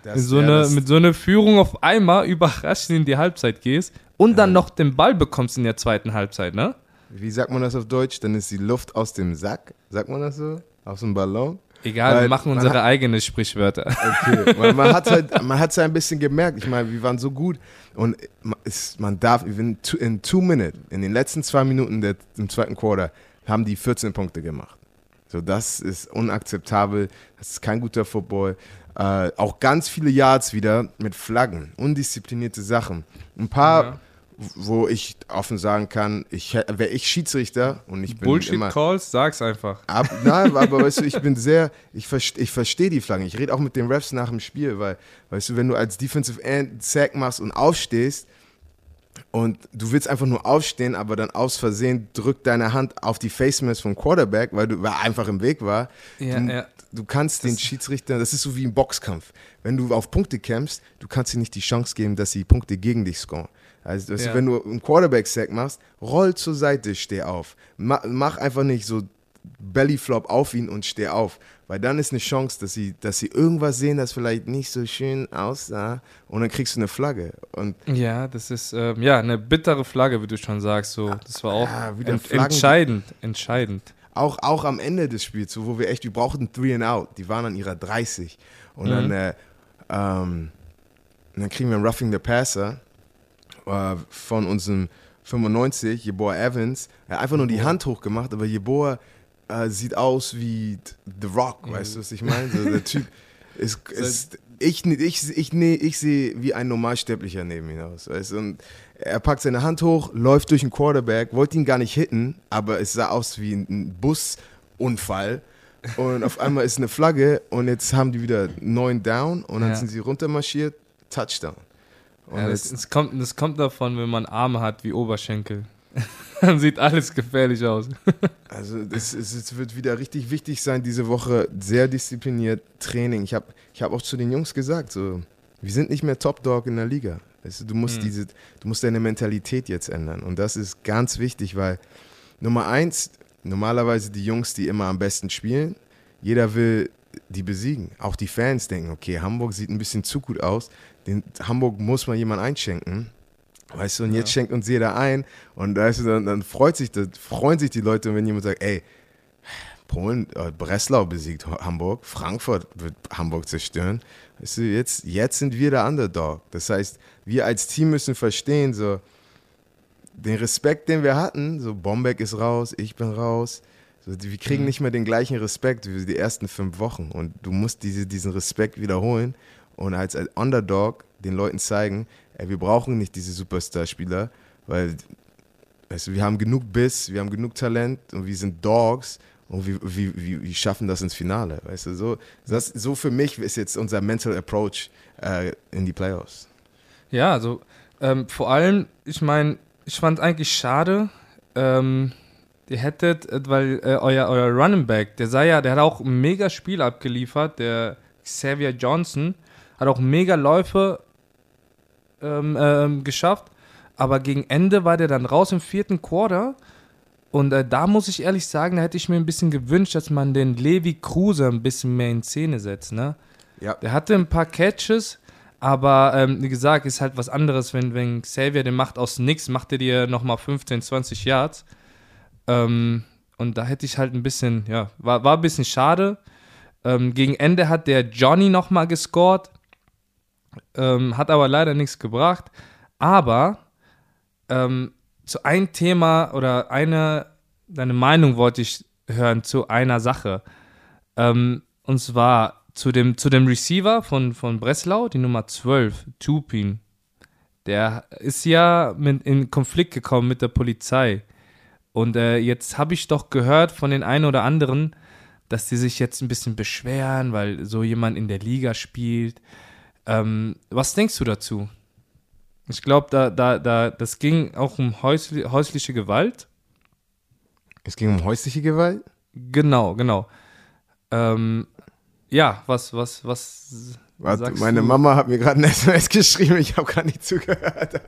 Das, mit, so ja, eine, mit so einer Führung auf einmal überraschend in die Halbzeit gehst und dann noch den Ball bekommst in der zweiten Halbzeit, ne? Wie sagt man das auf Deutsch? Dann ist die Luft aus dem Sack. Sagt man das so? Aus dem Ballon? Egal, Weil wir machen unsere eigenen Sprichwörter. Okay. man, man hat halt, man hat es ein bisschen gemerkt. Ich meine, wir waren so gut und man, ist, man darf, in two, in two minutes, in den letzten zwei Minuten der, im zweiten Quarter, haben die 14 Punkte gemacht. So, das ist unakzeptabel. Das ist kein guter Football. Äh, auch ganz viele Yards wieder mit Flaggen, undisziplinierte Sachen. Ein paar, Ja. Wo ich offen sagen kann, ich wäre ich Schiedsrichter und ich bin Bullshit immer Calls, sag's einfach. Ab, nein, aber weißt du, ich bin sehr, ich, verst, ich verstehe die Flaggen. Ich rede auch mit den Refs nach dem Spiel, weil, weißt du, wenn du als Defensive End Sack machst und aufstehst und du willst einfach nur aufstehen, aber dann aus Versehen drückt deine Hand auf die Face Mask vom Quarterback, weil du weil einfach im Weg war. Ja, du, ja. du kannst den Schiedsrichter, das ist so wie im Boxkampf. Wenn du auf Punkte kämpfst, du kannst ihnen nicht die Chance geben, dass sie Punkte gegen dich scoren. Also, Ja. wenn du einen Quarterback-Sack machst, roll zur Seite, steh auf. Ma mach einfach nicht so Bellyflop auf ihn und steh auf. Weil dann ist eine Chance, dass sie, dass sie irgendwas sehen, das vielleicht nicht so schön aussah und dann kriegst du eine Flagge. Und Ja, das ist ähm, ja eine bittere Flagge, wie du schon sagst. So, das war auch Ja, ent Flaggen- entscheidend, entscheidend. auch, auch am Ende des Spiels, so, wo wir echt, wir brauchten Three and Out. Die waren an ihrer 30. Und Mhm. dann, äh, ähm, und dann kriegen wir einen Roughing the Passer äh, von unserem 95, Jeboa Evans, er hat einfach nur die Hand hochgemacht, aber Jeboa äh, sieht aus wie The Rock, mhm. weißt du, was ich meine? So, der Typ ist, ist ich, ich, ich, nee, ich sehe wie ein Normalsterblicher neben ihm aus. Weißt? Und er packt seine Hand hoch, läuft durch den Quarterback, wollte ihn gar nicht hitten, aber es sah aus wie ein Busunfall. Und auf einmal ist eine Flagge und jetzt haben die wieder neun Down und dann ja. sind sie runtermarschiert, Touchdown. Ja, das, das, kommt, das kommt davon, wenn man Arme hat wie Oberschenkel. dann sieht alles gefährlich aus. also es, es, wird wieder richtig wichtig sein, diese Woche sehr diszipliniert Training. Ich habe ich hab auch zu den Jungs gesagt, so, wir sind nicht mehr Top Dog in der Liga. Weißt du, du, musst hm. diese, du musst deine Mentalität jetzt ändern. Und das ist ganz wichtig, weil Nummer eins, normalerweise die Jungs, die immer am besten spielen, jeder will die besiegen. Auch die Fans denken, okay, Hamburg sieht ein bisschen zu gut aus. Den Hamburg muss mal jemand einschenken. Weißt du, und jetzt schenkt uns jeder ein und weißt du, dann, dann freut sich das, freuen sich die Leute, wenn jemand sagt, ey, Polen, äh, Breslau besiegt Hamburg, Frankfurt wird Hamburg zerstören. Weißt du, jetzt, jetzt sind wir der Underdog. Das heißt, wir als Team müssen verstehen, so den Respekt, den wir hatten, so Bombeck ist raus, ich bin raus. So, wir kriegen mhm. nicht mehr den gleichen Respekt wie die ersten fünf Wochen. Und du musst diese, diesen Respekt wiederholen und als Underdog den Leuten zeigen, ey, wir brauchen nicht diese Superstar-Spieler, weil weißt du, wir haben genug Biss, wir haben genug Talent und wir sind Dogs und wir, wir, wir, wir schaffen das ins Finale. Weißt du, so, das, so für mich ist jetzt unser Mental Approach äh, in die Playoffs. Ja, also ähm, vor allem, ich meine, ich fand eigentlich schade, ähm, ihr hättet, äh, weil äh, euer, euer Running Back, der sei ja, der hat auch ein mega Spiel abgeliefert, der Xavier Johnson, hat auch mega Läufe ähm, ähm, geschafft. Aber gegen Ende war der dann raus im vierten Quarter. Und äh, da muss ich ehrlich sagen, da hätte ich mir ein bisschen gewünscht, dass man den Levi Kruse ein bisschen mehr in Szene setzt. Ne? Ja. Der hatte ein paar Catches, aber ähm, wie gesagt, ist halt was anderes, wenn, wenn Xavier den macht aus nix, macht er dir nochmal 15, 20 Yards. Ähm, und da hätte ich halt ein bisschen, ja, war, war ein bisschen schade. Ähm, gegen Ende hat der Johnny nochmal gescored. Ähm, hat aber leider nichts gebracht. Aber ähm, zu einem Thema oder eine, deine Meinung wollte ich hören zu einer Sache. Ähm, und zwar zu dem, zu dem Receiver von, von Breslau, die Nummer 12, Tupin. Der ist ja mit, in Konflikt gekommen mit der Polizei. Und äh, jetzt habe ich doch gehört von den einen oder anderen, dass sie sich jetzt ein bisschen beschweren, weil so jemand in der Liga spielt. Ähm, was denkst du dazu? Ich glaube, da, da, da, das ging auch um häusli häusliche Gewalt. Es ging um häusliche Gewalt? Genau, genau. Ähm, ja, was, was, was Warte, meine du? Mama hat mir gerade ein SMS geschrieben, ich habe gar nicht zugehört.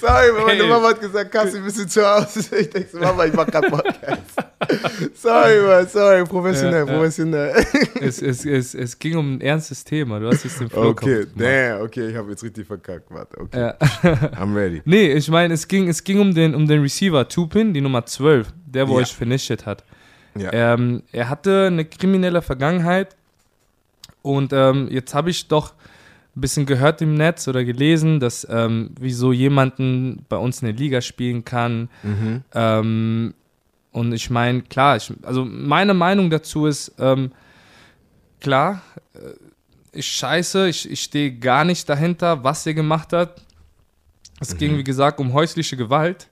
Sorry, meine hey. Mama hat gesagt, Kassi, bist du zu Hause? Ich denke Mama, ich mach gerade Podcast. sorry, man, sorry, professionell, ja, professionell. es, es, es, es ging um ein ernstes Thema, du hast jetzt den Flow Okay, damn, okay, ich habe jetzt richtig verkackt, warte, okay. Ja. I'm ready. Nee, ich meine, es ging, es ging um den, um den Receiver, Tupin, die Nummer 12, der, wo ja. euch finished hat. Ja. Ähm, er hatte eine kriminelle Vergangenheit, und ähm, jetzt habe ich doch ein bisschen gehört im Netz oder gelesen, dass ähm, wieso jemanden bei uns in der Liga spielen kann. Mhm. Und ich meine, klar, ich, also meine Meinung dazu ist, ähm, klar, äh, ich scheiße, ich, ich stehe gar nicht dahinter, was er gemacht hat. Es mhm. ging, wie gesagt, um häusliche Gewalt,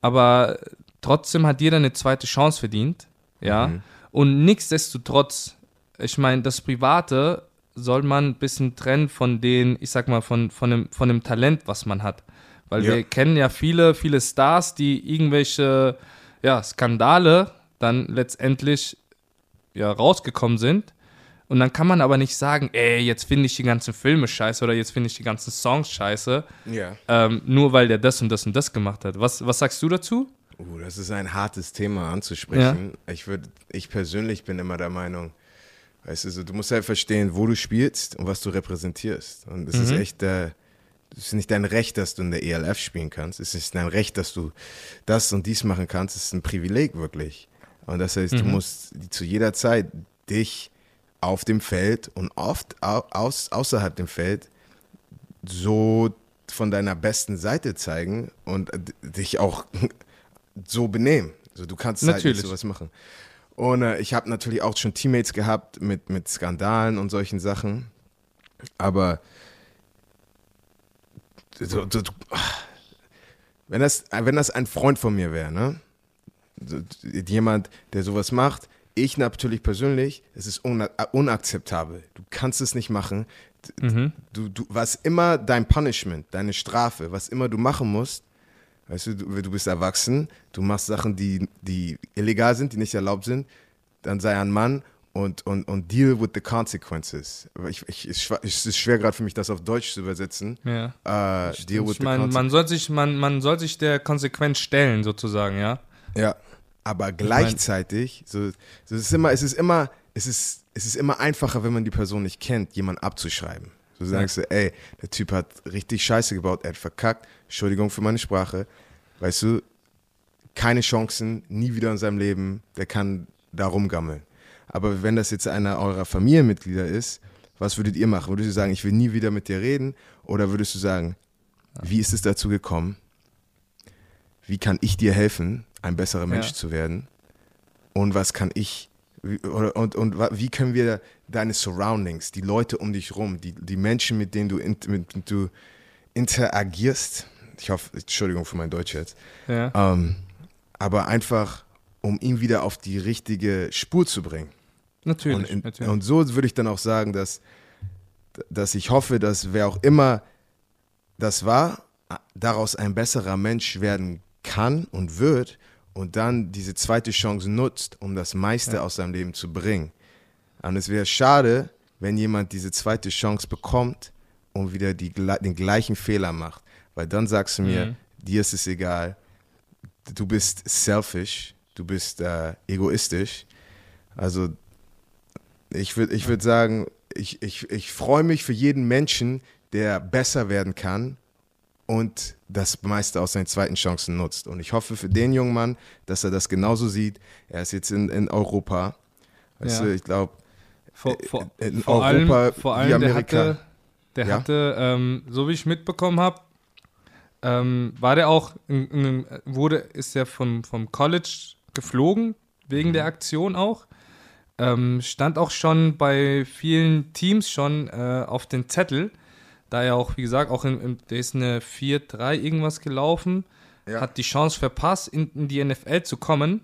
aber trotzdem hat jeder eine zweite Chance verdient, ja. Mhm. Und nichtsdestotrotz ich meine, das Private soll man ein bisschen trennen von den, ich sag mal, von, von, dem, von dem Talent, was man hat. Weil ja. wir kennen ja viele, viele Stars, die irgendwelche ja, Skandale dann letztendlich ja, rausgekommen sind. Und dann kann man aber nicht sagen, ey, jetzt finde ich die ganzen Filme scheiße oder jetzt finde ich die ganzen Songs scheiße. Ja. Ähm, nur weil der das und das und das gemacht hat. Was, was sagst du dazu? Uh, das ist ein hartes Thema anzusprechen. Ja. Ich, würd, ich persönlich bin immer der Meinung, Weißt du, du musst halt verstehen, wo du spielst und was du repräsentierst. Und es mhm. ist echt, äh, es ist nicht dein Recht, dass du in der ELF spielen kannst. Es ist dein Recht, dass du das und dies machen kannst. Es ist ein Privileg wirklich. Und das heißt, mhm. du musst zu jeder Zeit dich auf dem Feld und oft aus, außerhalb dem Feld so von deiner besten Seite zeigen und dich auch so benehmen. Also du kannst halt Natürlich. nicht sowas machen. Und äh, ich habe natürlich auch schon Teammates gehabt mit, mit Skandalen und solchen Sachen. Aber so, so, du- wenn, das, wenn das ein Freund von mir wäre, ne? Jemand, der sowas macht, ich natürlich persönlich, es ist una unakzeptabel. Du kannst es nicht machen. Mhm. Du, du, was immer dein Punishment, deine Strafe, was immer du machen musst, weißt du, du, du bist erwachsen, du machst Sachen, die, die illegal sind, die nicht erlaubt sind, dann sei ein Mann und, und, und deal with the consequences. Aber Ich, ich, es ist schwer gerade für mich, das auf Deutsch zu übersetzen. Ja. Äh, deal with Ich the consequences. man soll sich, man, man soll sich der Konsequenz stellen, sozusagen, ja. Ja, aber gleichzeitig, so, so es ist immer, es ist immer, es ist, es ist immer einfacher, wenn man die Person nicht kennt, jemanden abzuschreiben. So sagst du, ey, der Typ hat richtig Scheiße gebaut, er hat verkackt, Entschuldigung für meine Sprache, weißt du, keine Chancen, nie wieder in seinem Leben, der kann da rumgammeln. Aber wenn das jetzt einer eurer Familienmitglieder ist, was würdet ihr machen? Würdest du sagen, ich will nie wieder mit dir reden? Oder würdest du sagen, wie ist es dazu gekommen? Wie kann ich dir helfen, ein besserer Mensch Ja. zu werden? Und was kann ich, und, und wa- wie können wir deine Surroundings, die Leute um dich rum, die, die Menschen, mit denen du, mit, mit du interagierst, ich hoffe, Entschuldigung für mein Deutsch jetzt, Ja. ähm, aber einfach, um ihn wieder auf die richtige Spur zu bringen. Natürlich. Und, in, natürlich. und so würde ich dann auch sagen, dass, dass ich hoffe, dass wer auch immer das war, daraus ein besserer Mensch werden kann und wird und dann diese zweite Chance nutzt, um das meiste Ja. aus seinem Leben zu bringen. Und es wäre schade, wenn jemand diese zweite Chance bekommt und wieder die, den gleichen Fehler macht. Weil dann sagst du mir, Mhm. dir ist es egal, du bist selfish, du bist äh, egoistisch. Also ich würde ich würd sagen, ich, ich, ich freue mich für jeden Menschen, der besser werden kann und das meiste aus seinen zweiten Chancen nutzt. Und ich hoffe für den jungen Mann, dass er das genauso sieht. Er ist jetzt in, in Europa. Weißt Ja. du, ich glaube, vor, vor, in vor Europa allem, vor allem der Amerika. hatte, der Ja? hatte ähm, so wie ich mitbekommen habe, ähm, war der auch, in, in, wurde, ist er vom, vom College geflogen, wegen Mhm. der Aktion auch. Ähm, stand auch schon bei vielen Teams schon äh, auf den Zettel, da er auch, wie gesagt, auch in, in der ist eine 4-3 irgendwas gelaufen, Ja. hat die Chance verpasst, in, in die NFL zu kommen.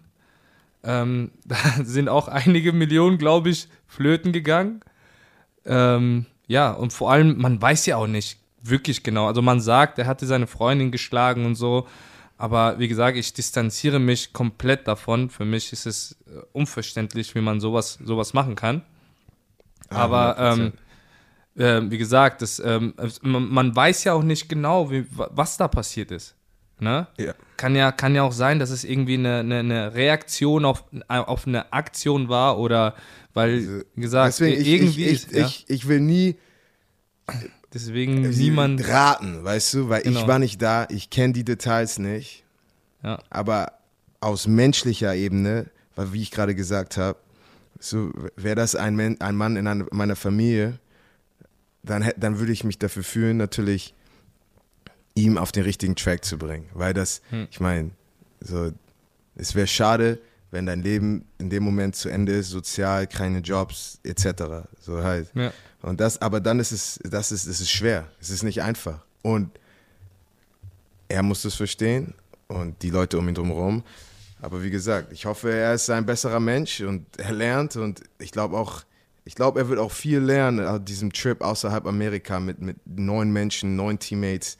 Ähm, da sind auch einige Millionen, glaube ich, flöten gegangen. Ähm, ja, und vor allem, man weiß ja auch nicht wirklich genau. Also man sagt, er hatte seine Freundin geschlagen und so. Aber wie gesagt, ich distanziere mich komplett davon. Für mich ist es äh, unverständlich, wie man sowas, sowas machen kann. Aber ähm, 100%. äh, wie gesagt, das, ähm, man, weiß ja auch nicht genau, wie, wa- was da passiert ist. Ne? ja. Kann ja, kann ja auch sein, dass es irgendwie eine, eine, eine Reaktion auf, auf eine Aktion war oder weil, wie gesagt, Deswegen, ich, irgendwie ich, ist, ich, ja, ich, ich will nie deswegen niemand, raten, weißt du, weil ich Genau. war nicht da, ich kenne die Details nicht. ja, Aber aus menschlicher Ebene, weil wie ich gerade gesagt habe, so wäre das ein, Men ein Mann in einer, meiner Familie, dann, dann würde ich mich dafür fühlen, natürlich ihm auf den richtigen Track zu bringen. Weil das, Hm. ich meine, so, es wäre schade, wenn dein Leben in dem Moment zu Ende ist, sozial, keine Jobs, etc. So halt. ja, Und das, aber dann ist es, das ist, es ist schwer. Es ist nicht einfach. Und er muss das verstehen und die Leute um ihn drumherum. Aber wie gesagt, ich hoffe, er ist ein besserer Mensch und er lernt und ich glaube auch, ich glaube, er wird auch viel lernen auf diesem Trip außerhalb Amerika mit, mit neuen Menschen, neuen Teammates.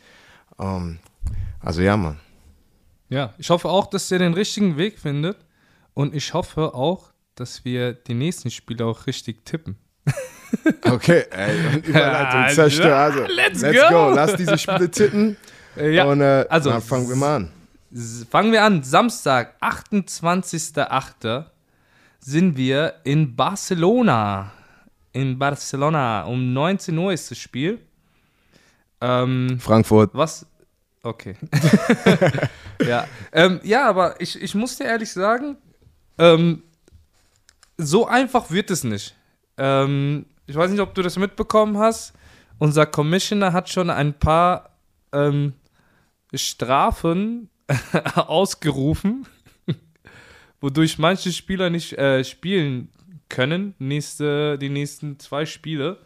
Ähm, also ja, Mann. ja. Ich hoffe auch, dass er den richtigen Weg findet und ich hoffe auch, dass wir die nächsten Spiele auch richtig tippen. Okay, ey, und Überleitung Ja, zerstört. Also, let's let's go. go. Lass diese Spiele tippen. Ja, und äh, also- dann fangen wir mal an. Fangen wir an. Samstag, 28.08. sind wir in Barcelona. In Barcelona. Um 19 Uhr ist das Spiel. Ähm, Frankfurt. was? Okay. ja. Ähm, ja, aber ich, ich muss dir ehrlich sagen, ähm, so einfach wird es nicht. Ähm, ich weiß nicht, ob du das mitbekommen hast. Unser Commissioner hat schon ein paar ähm, Strafen ausgerufen, wodurch manche Spieler nicht äh, spielen können, nächste, die nächsten zwei Spiele.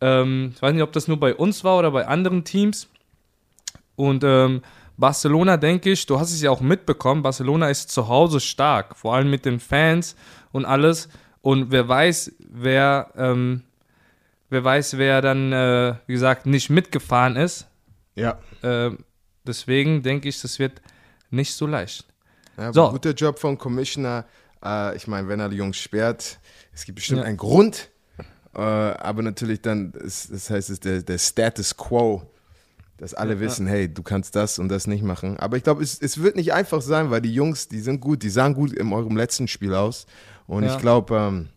Ähm, ich weiß nicht, ob das nur bei uns war oder bei anderen Teams. Und ähm, Barcelona, denke ich, du hast es ja auch mitbekommen, Barcelona ist zu Hause stark, vor allem mit den Fans und alles. Und wer weiß, wer, ähm, wer weiß, wer dann, äh, wie gesagt, nicht mitgefahren ist. Ja. Äh, deswegen denke ich, das wird nicht so leicht. ja So. Guter Job vom Commissioner. Äh, ich meine, wenn er die Jungs sperrt, es gibt bestimmt Ja. einen Grund. Äh, aber natürlich dann, ist, das heißt, es ist der, der Status Quo, dass alle Ja, wissen, hey, du kannst das und das nicht machen. Aber ich glaube, es, es wird nicht einfach sein, weil die Jungs, die sind gut, die sahen gut in eurem letzten Spiel aus. Und Ja. ich glaube, ähm,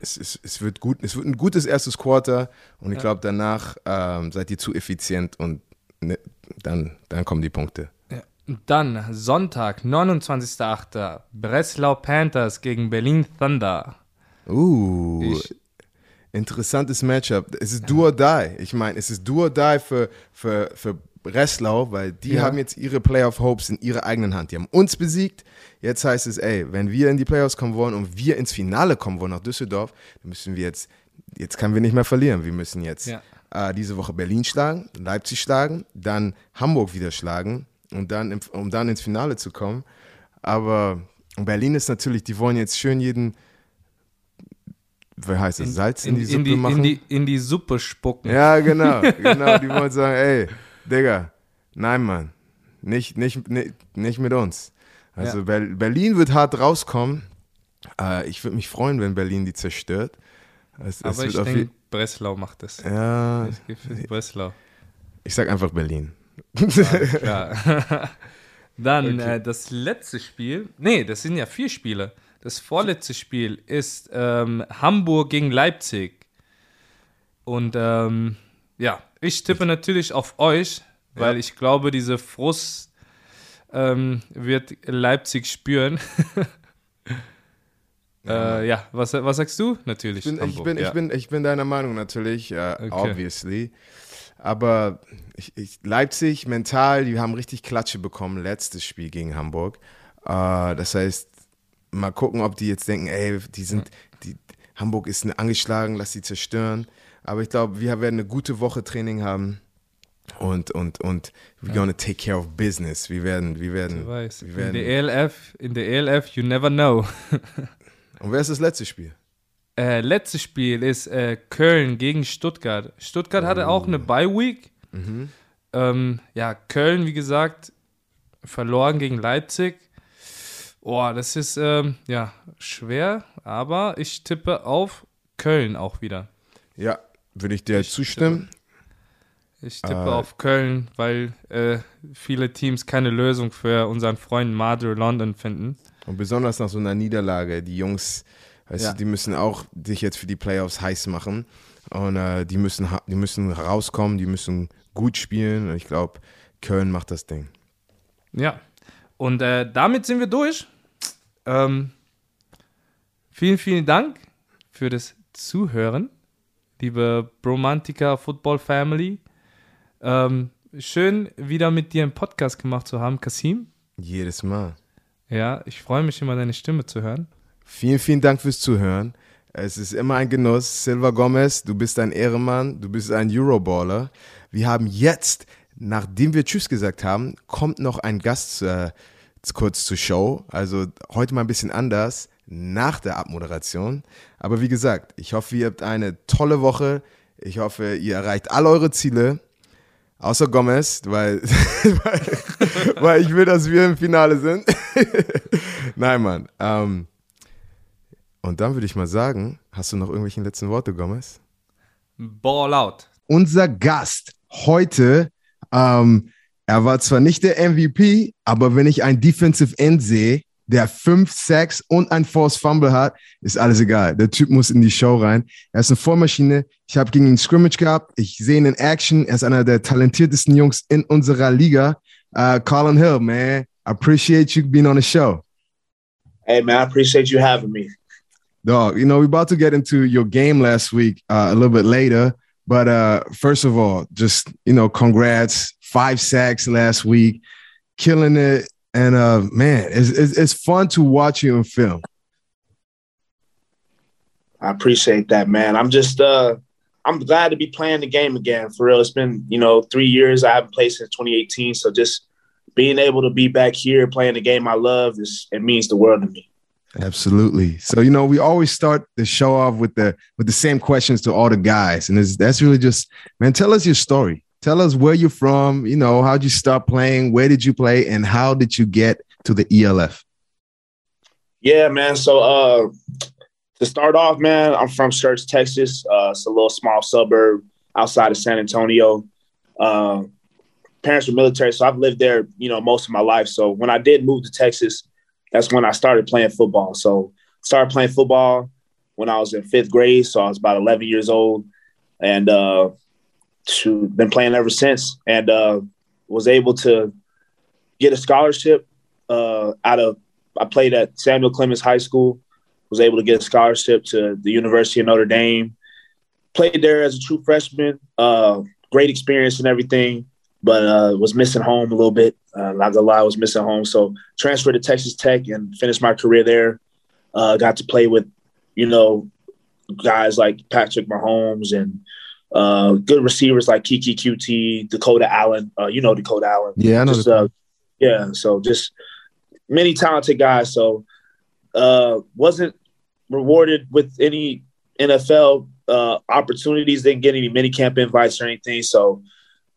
es, es, es wird gut, es wird ein gutes erstes Quarter und ich Ja. glaube, danach ähm, seid ihr zu effizient und ne, dann, dann kommen die Punkte. Ja. Dann Sonntag, 29.08. Breslau Panthers gegen Berlin Thunder. Uh, Ich- interessantes Matchup. Es ist do or die. Ich meine, es ist do or die für, für, für Breslau, weil die Ja. haben jetzt ihre Playoff-Hopes in ihrer eigenen Hand. Die haben uns besiegt. Jetzt heißt es, ey, wenn wir in die Playoffs kommen wollen und wir ins Finale kommen wollen nach Düsseldorf, dann müssen wir jetzt, jetzt können wir nicht mehr verlieren. Wir müssen jetzt Ja. äh, diese Woche Berlin schlagen, Leipzig schlagen, dann Hamburg wieder schlagen und dann, im, um dann ins Finale zu kommen. Aber Berlin ist natürlich, die wollen jetzt schön jeden, wie heißt das, Salz in, die Suppe die, machen. In die, in die Suppe spucken. ja, genau, genau. Die wollen sagen, ey, Digga, nein, Mann, nicht, nicht, nicht, nicht mit uns. Also Ja. Ber- Berlin wird hart rauskommen. Äh, ich würde mich freuen, wenn Berlin die zerstört. Es, es Aber wird ich denke, Breslau macht das. ja, Ich für Breslau. ich sag einfach Berlin. Ja. Dann Okay. äh, das letzte Spiel. Nee, das sind ja vier Spiele. Das vorletzte Spiel ist ähm, Hamburg gegen Leipzig. Und ähm, ja, ich tippe natürlich auf euch, weil Ja. ich glaube, diese Frust ähm, wird Leipzig spüren. äh, ja, was, was sagst du? Natürlich. Ich bin, ich, bin, ja. ich, bin, ich bin deiner Meinung natürlich, äh, Okay. obviously. Aber ich, ich, Leipzig mental, die haben richtig Klatsche bekommen, letztes Spiel gegen Hamburg. Äh, das heißt, mal gucken, ob die jetzt denken, ey, die sind, die, Hamburg ist angeschlagen, lass sie zerstören. Aber ich glaube, wir werden eine gute Woche Training haben. Und, und, und we're gonna take care of business. Wir werden, wir werden, Du weißt, wir in werden. der ELF, in der ELF, you never know. Und wer ist das letzte Spiel? Äh, letztes Spiel ist äh, Köln gegen Stuttgart. Stuttgart hatte auch eine Bye-Week. Mhm. Ähm, ja, Köln, wie gesagt, verloren gegen Leipzig. Boah, das ist ähm, ja schwer, aber ich tippe auf Köln auch wieder. Ja, würde ich dir Ich zustimmen. Ich tippe Äh, auf Köln, weil äh, viele Teams keine Lösung für unseren Freund Madre London finden. Und besonders nach so einer Niederlage, die Jungs, weißt Ja. du, die müssen auch sich jetzt für die Playoffs heiß machen. Und äh, die, müssen, die müssen rauskommen, die müssen gut spielen. Und ich glaube, Köln macht das Ding. Ja, und äh, damit sind wir durch. Ähm, vielen, vielen Dank für das Zuhören, liebe Bromantica Football Family. Ähm, schön, wieder mit dir einen Podcast gemacht zu haben, Kasim. Jedes Mal. Ja, ich freue mich immer, deine Stimme zu hören. Vielen, vielen Dank fürs Zuhören. Es ist immer ein Genuss. Silva Gomez, du bist ein Ehrenmann, du bist ein Euroballer. Wir haben jetzt, nachdem wir Tschüss gesagt haben, kommt noch ein Gast äh, kurz zur Show. Also heute mal ein bisschen anders, nach der Abmoderation. Aber wie gesagt, ich hoffe, ihr habt eine tolle Woche. Ich hoffe, ihr erreicht all eure Ziele. Außer Gomez, weil, weil, weil ich will, dass wir im Finale sind. Nein, Mann. Ähm, und dann würde ich mal sagen, hast du noch irgendwelche letzten Worte, Gomez? Ball out. Unser Gast heute, ähm, er war zwar nicht der MVP, aber wenn ich ein Defensive End sehe, der fünf Sacks und ein Force Fumble hat, ist alles egal. Der Typ muss in die Show rein. Er ist eine Vormaschine. Ich habe gegen ihn Scrimmage gehabt. Ich sehe ihn in Action. Er ist einer der talentiertesten Jungs in unserer Liga. Uh, Colin Hill, man, I appreciate you being on the show. Hey man, I appreciate you having me. Dog, you know, we're about to get into your game last week uh, a little bit later, But uh, first of all, just you know, congrats! Five sacks last week, killing it. And uh, man, it's, it's, it's fun to watch you in film. I appreciate that, man. I'm just uh, I'm glad to be playing the game again. For real, it's been you know three years. I haven't played since 2018, so just being able to be back here playing the game I love is it means the world to me. Absolutely. So you know, we always start the show off with the with the same questions to all the guys, and that's really just, man. Tell us your story. Tell us where you're from. You know, how'd you start playing? Where did you play? And how did you get to the ELF? Yeah, man. So uh, to start off, man, I'm from Church, Texas. Uh, it's a little small suburb outside of San Antonio. Uh, parents were military, so I've lived there, you know, most of my life. So when I did move to Texas, that's when I started playing football. So started playing football when I was in fifth grade. So I was about 11 years old and uh, been playing ever since and uh, was able to get a scholarship uh, out of, I played at Samuel Clemens High School, was able to get a scholarship to the University of Notre Dame. Played there as a true freshman, uh, great experience and everything but uh, was missing home a little bit. Uh, not gonna lie, I was missing home. So transferred to Texas Tech and finished my career there. Uh, got to play with, you know, guys like Patrick Mahomes and uh, good receivers like Keke Coutee, Dakota Allen. Uh, you know Dakota Allen. Yeah, I know. Just, uh, yeah, so just many talented guys. So uh, wasn't rewarded with any NFL uh, opportunities. Didn't get any mini camp invites or anything. So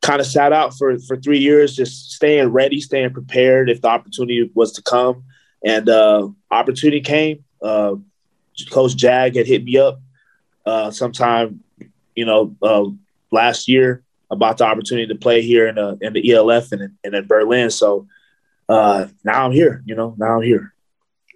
kind of sat out for for three years, just staying ready, staying prepared if the opportunity was to come. And uh, opportunity came. Uh, Coach Jag had hit me up uh, sometime, you know, uh, last year about the opportunity to play here in, uh, in the ELF and, and in Berlin. So uh, now I'm here. You know, now I'm here.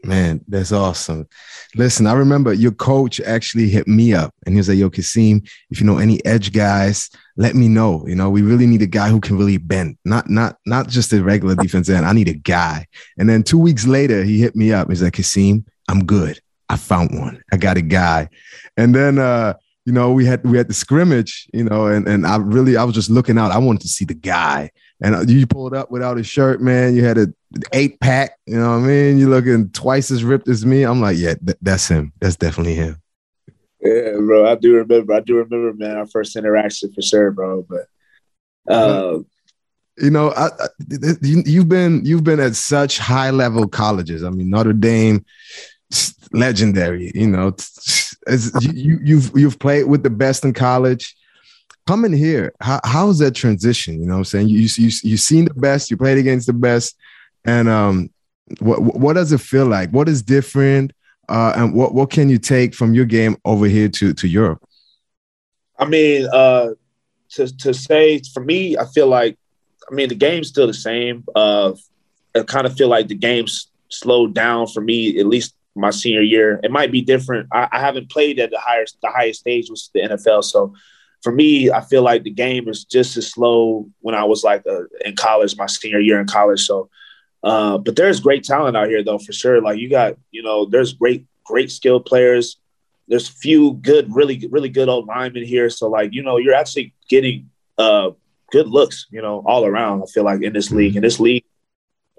Man, that's awesome. Listen, I remember your coach actually hit me up and he was like, Yo, Kasim, if you know any edge guys, let me know. You know, we really need a guy who can really bend, not not not just a regular defense end. I need a guy. And then two weeks later, he hit me up. He's like, Kasim, I'm good. I found one. I got a guy. And then uh, you know, we had we had the scrimmage, you know, and and I really I was just looking out. I wanted to see the guy. And you pulled up without a shirt, man. You had a eight pack. You know what I mean? You're looking twice as ripped as me. I'm like, yeah, th- that's him. That's definitely him. Yeah, bro. I do remember. I do remember, man. Our first interaction for sure, bro. But uh, you know, I, I, you, have been you've been at such high level colleges. I mean, Notre Dame, legendary. You know, you, you've you've played with the best in college coming here, how, how's that transition? You know what I'm saying? You, you, you, seen the best, you played against the best. And um, what, what does it feel like? What is different? Uh, and what, what can you take from your game over here to, to Europe? I mean, uh, to, to say for me, I feel like, I mean, the game's still the same. Uh, I kind of feel like the game's slowed down for me, at least my senior year. It might be different. I, I haven't played at the highest the highest stage, which is the NFL. So for me, I feel like the game is just as slow when I was like uh, in college, my senior year in college. So, uh, but there's great talent out here though, for sure. Like you got, you know, there's great, great skilled players. There's a few good, really, really good old linemen here. So like, you know, you're actually getting uh, good looks, you know, all around. I feel like in this league, in this league,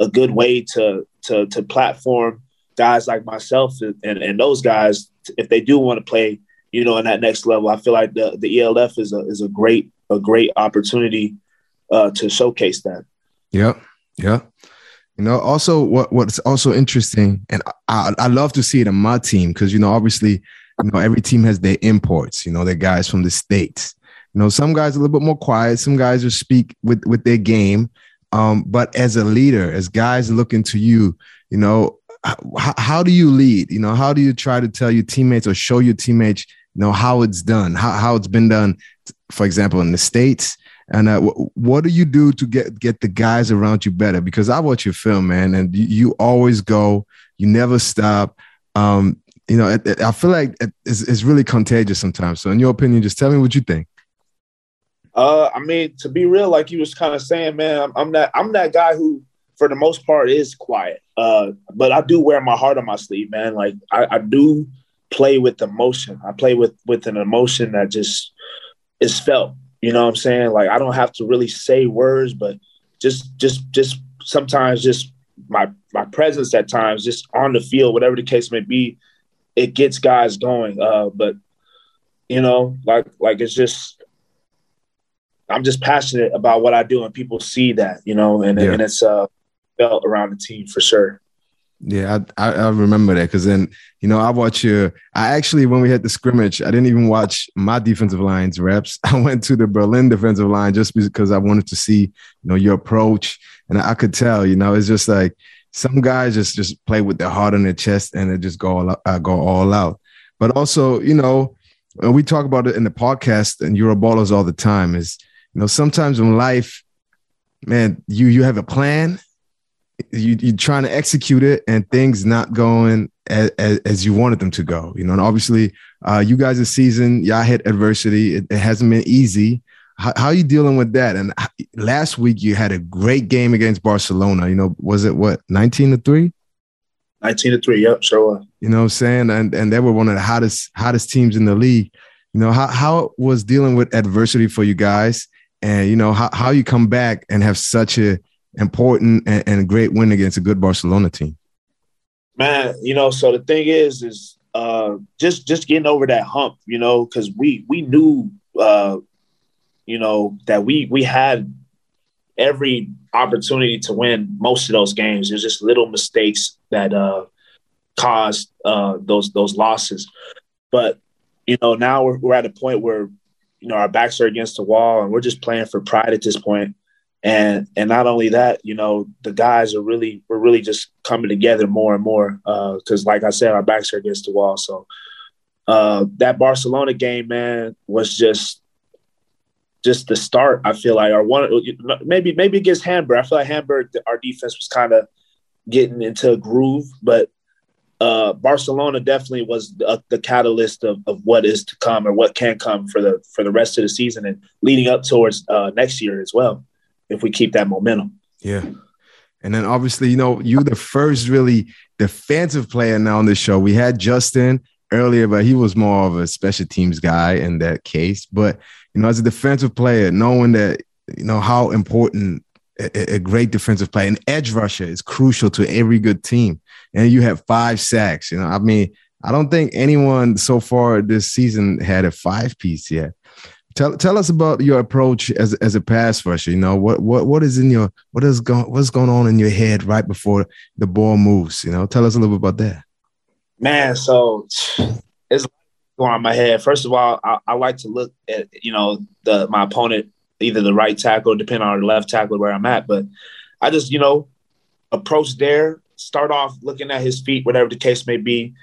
a good way to to to platform guys like myself and, and, those guys if they do want to play you know, in that next level. I feel like the the ELF is a is a great a great opportunity uh, to showcase that. Yep. Yeah. You know, also what what's also interesting, and I, I love to see it in my team because you know, obviously, you know, every team has their imports. You know, they're guys from the states. You know, some guys a little bit more quiet. Some guys just speak with with their game. Um, but as a leader, as guys looking to you, you know, how, how do you lead? You know, how do you try to tell your teammates or show your teammates you know how it's done, how, how it's been done, for example, in the states. And uh, w- what do you do to get get the guys around you better? Because I watch your film, man, and you, you always go, you never stop. Um, you know, it, it, I feel like it's, it's really contagious sometimes. So, in your opinion, just tell me what you think. Uh, I mean, to be real, like you was kind of saying, man, I'm, I'm that I'm that guy who, for the most part, is quiet. Uh, but I do wear my heart on my sleeve, man. Like I, I do play with emotion. I play with with an emotion that just is felt. You know what I'm saying? Like I don't have to really say words, but just just just sometimes just my my presence at times, just on the field, whatever the case may be, it gets guys going. Uh, but you know, like like it's just I'm just passionate about what I do, and people see that, you know, and yeah. and it's uh felt around the team for sure. Yeah, I, I remember that because then you know I watch your. I actually when we had the scrimmage, I didn't even watch my defensive lines reps. I went to the Berlin defensive line just because I wanted to see you know your approach, and I could tell you know it's just like some guys just just play with their heart on their chest and they just go all, uh, go all out. But also you know we talk about it in the podcast and Euroballers all the time is you know sometimes in life, man, you you have a plan you you're trying to execute it and things not going as, as, as you wanted them to go. You know, and obviously, uh, you guys this season, y'all hit adversity. It, it hasn't been easy. How, how, are you dealing with that? And last week you had a great game against Barcelona. You know, was it what nineteen to three? 19 to 3 yep sure you know what i'm saying and and they were one of the hottest hottest teams in the league you know how, how was dealing with adversity for you guys and you know how, how you come back and have such a important and, and a great win against a good Barcelona team? Man, you know, so the thing is, is uh, just just getting over that hump, you know, because we we knew, uh, you know, that we we had every opportunity to win most of those games. There's just little mistakes that uh, caused uh, those those losses. But you know, now we're, we're at a point where you know our backs are against the wall, and we're just playing for pride at this point and and not only that, you know, the guys are really we're really just coming together more and more because, uh, like I said, our backs are against the wall. So uh, that Barcelona game, man, was just just the start. I feel like, or one maybe maybe against Hamburg. I feel like Hamburg, our defense was kind of getting into a groove, but uh, Barcelona definitely was the, the catalyst of, of what is to come or what can come for the for the rest of the season and leading up towards uh, next year as well if we keep that momentum. Yeah. And then obviously, you know, you the first really defensive player now on the show. We had Justin earlier, but he was more of a special teams guy in that case. But you know, as a defensive player, knowing that you know how important a, a great defensive player, an edge rusher is crucial to every good team. And you have five sacks. You know, I mean, I don't think anyone so far this season had a five piece yet. Tell tell us about your approach as as a pass rusher. You know what what what is in your what is going what's going on in your head right before the ball moves. You know, tell us a little bit about that. Man, so it's going on my head. First of all, I, I like to look at you know the my opponent, either the right tackle, depending on the left tackle where I'm at. But I just you know approach there, start off looking at his feet, whatever the case may be,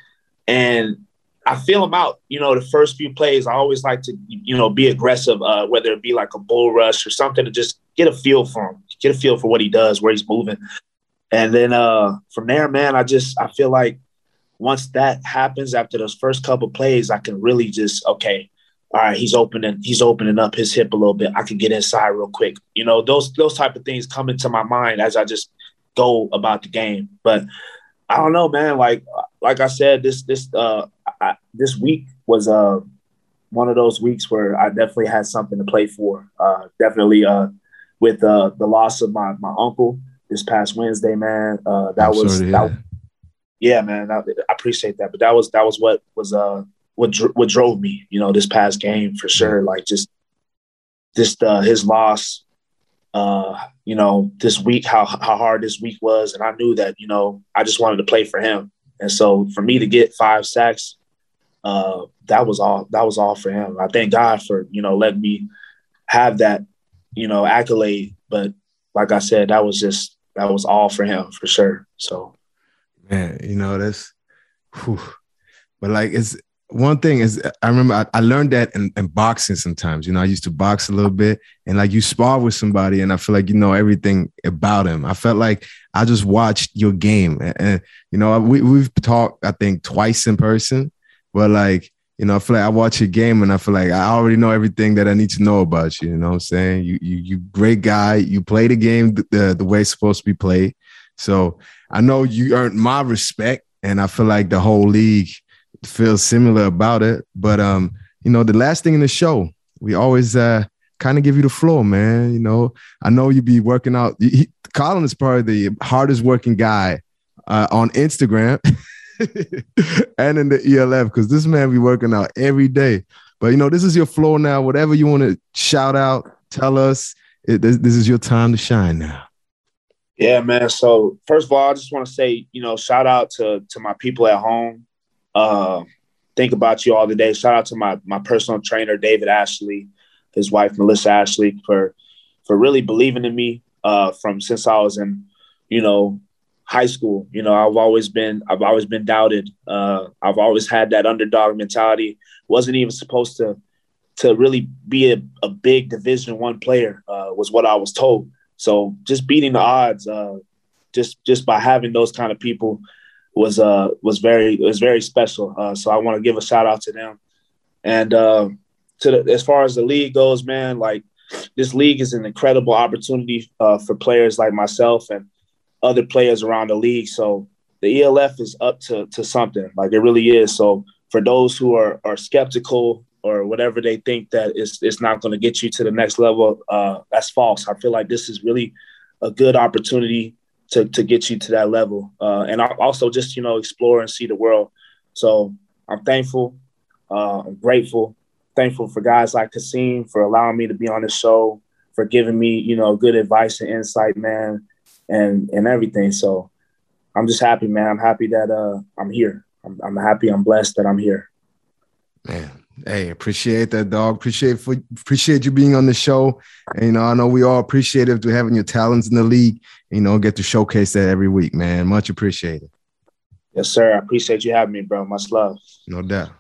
and I feel him out. You know, the first few plays, I always like to, you know, be aggressive, uh, whether it be like a bull rush or something to just get a feel for him, get a feel for what he does, where he's moving. And then uh, from there, man, I just I feel like once that happens after those first couple plays, I can really just okay, all right, he's opening, he's opening up his hip a little bit. I can get inside real quick. You know, those those type of things come into my mind as I just go about the game. But I don't know, man. Like like I said, this this uh I, this week was uh one of those weeks where I definitely had something to play for. Uh, definitely uh with uh the loss of my my uncle this past Wednesday, man. Uh, that I'm was that, yeah, man. I, I appreciate that, but that was that was what was uh what dr- what drove me, you know, this past game for sure. Like just just uh, his loss uh, you know, this week, how how hard this week was, and I knew that, you know, I just wanted to play for him, and so for me to get five sacks, uh, that was all. That was all for him. I thank God for you know letting me have that, you know, accolade. But like I said, that was just that was all for him for sure. So, man, you know that's, whew. but like it's one thing is I remember I, I learned that in, in, boxing sometimes. You know, I used to box a little bit and like you spar with somebody and I feel like you know everything about him. I felt like I just watched your game. And, and you know, we, we've talked, I think, twice in person, but like, you know, I feel like I watch your game and I feel like I already know everything that I need to know about you. You know what I'm saying? You you you great guy. You play the game the, the, the way it's supposed to be played. So I know you earned my respect and I feel like the whole league feel similar about it. But um, you know, the last thing in the show, we always uh, kind of give you the floor, man. You know, I know you'd be working out. He, Colin is probably the hardest working guy uh, on Instagram and in the ELF because this man be working out every day. But you know, this is your floor now. Whatever you want to shout out, tell us. It, this, this is your time to shine now. Yeah, man. So first of all, I just want to say, you know, shout out to to my people at home. Uh, think about you all the day. Shout out to my my personal trainer, David Ashley, his wife Melissa Ashley, for for really believing in me uh, from since I was in, you know, high school. You know, I've always been I've always been doubted. Uh, I've always had that underdog mentality. wasn't even supposed to to really be a, a big Division One player uh, was what I was told. So just beating the odds, uh, just just by having those kind of people was uh was very was very special. Uh, so I want to give a shout out to them. And uh, to the, as far as the league goes, man, like this league is an incredible opportunity uh, for players like myself and other players around the league. So the ELF is up to to something, like it really is. So for those who are are skeptical or whatever they think that it's it's not going to get you to the next level, uh, that's false. I feel like this is really a good opportunity to to get you to that level, uh, and also just you know explore and see the world. So I'm thankful, uh, I'm grateful, thankful for guys like Kasim for allowing me to be on the show, for giving me you know good advice and insight, man, and and everything. So I'm just happy, man. I'm happy that uh, I'm here. I'm, I'm happy. I'm blessed that I'm here. Man, Hey, appreciate that, dog. Appreciate for appreciate you being on the show. And, you know, I know we all appreciative to having your talents in the league. You know, get to showcase that every week, man. Much appreciated. Yes, sir. I appreciate you having me, bro. Much love. No doubt.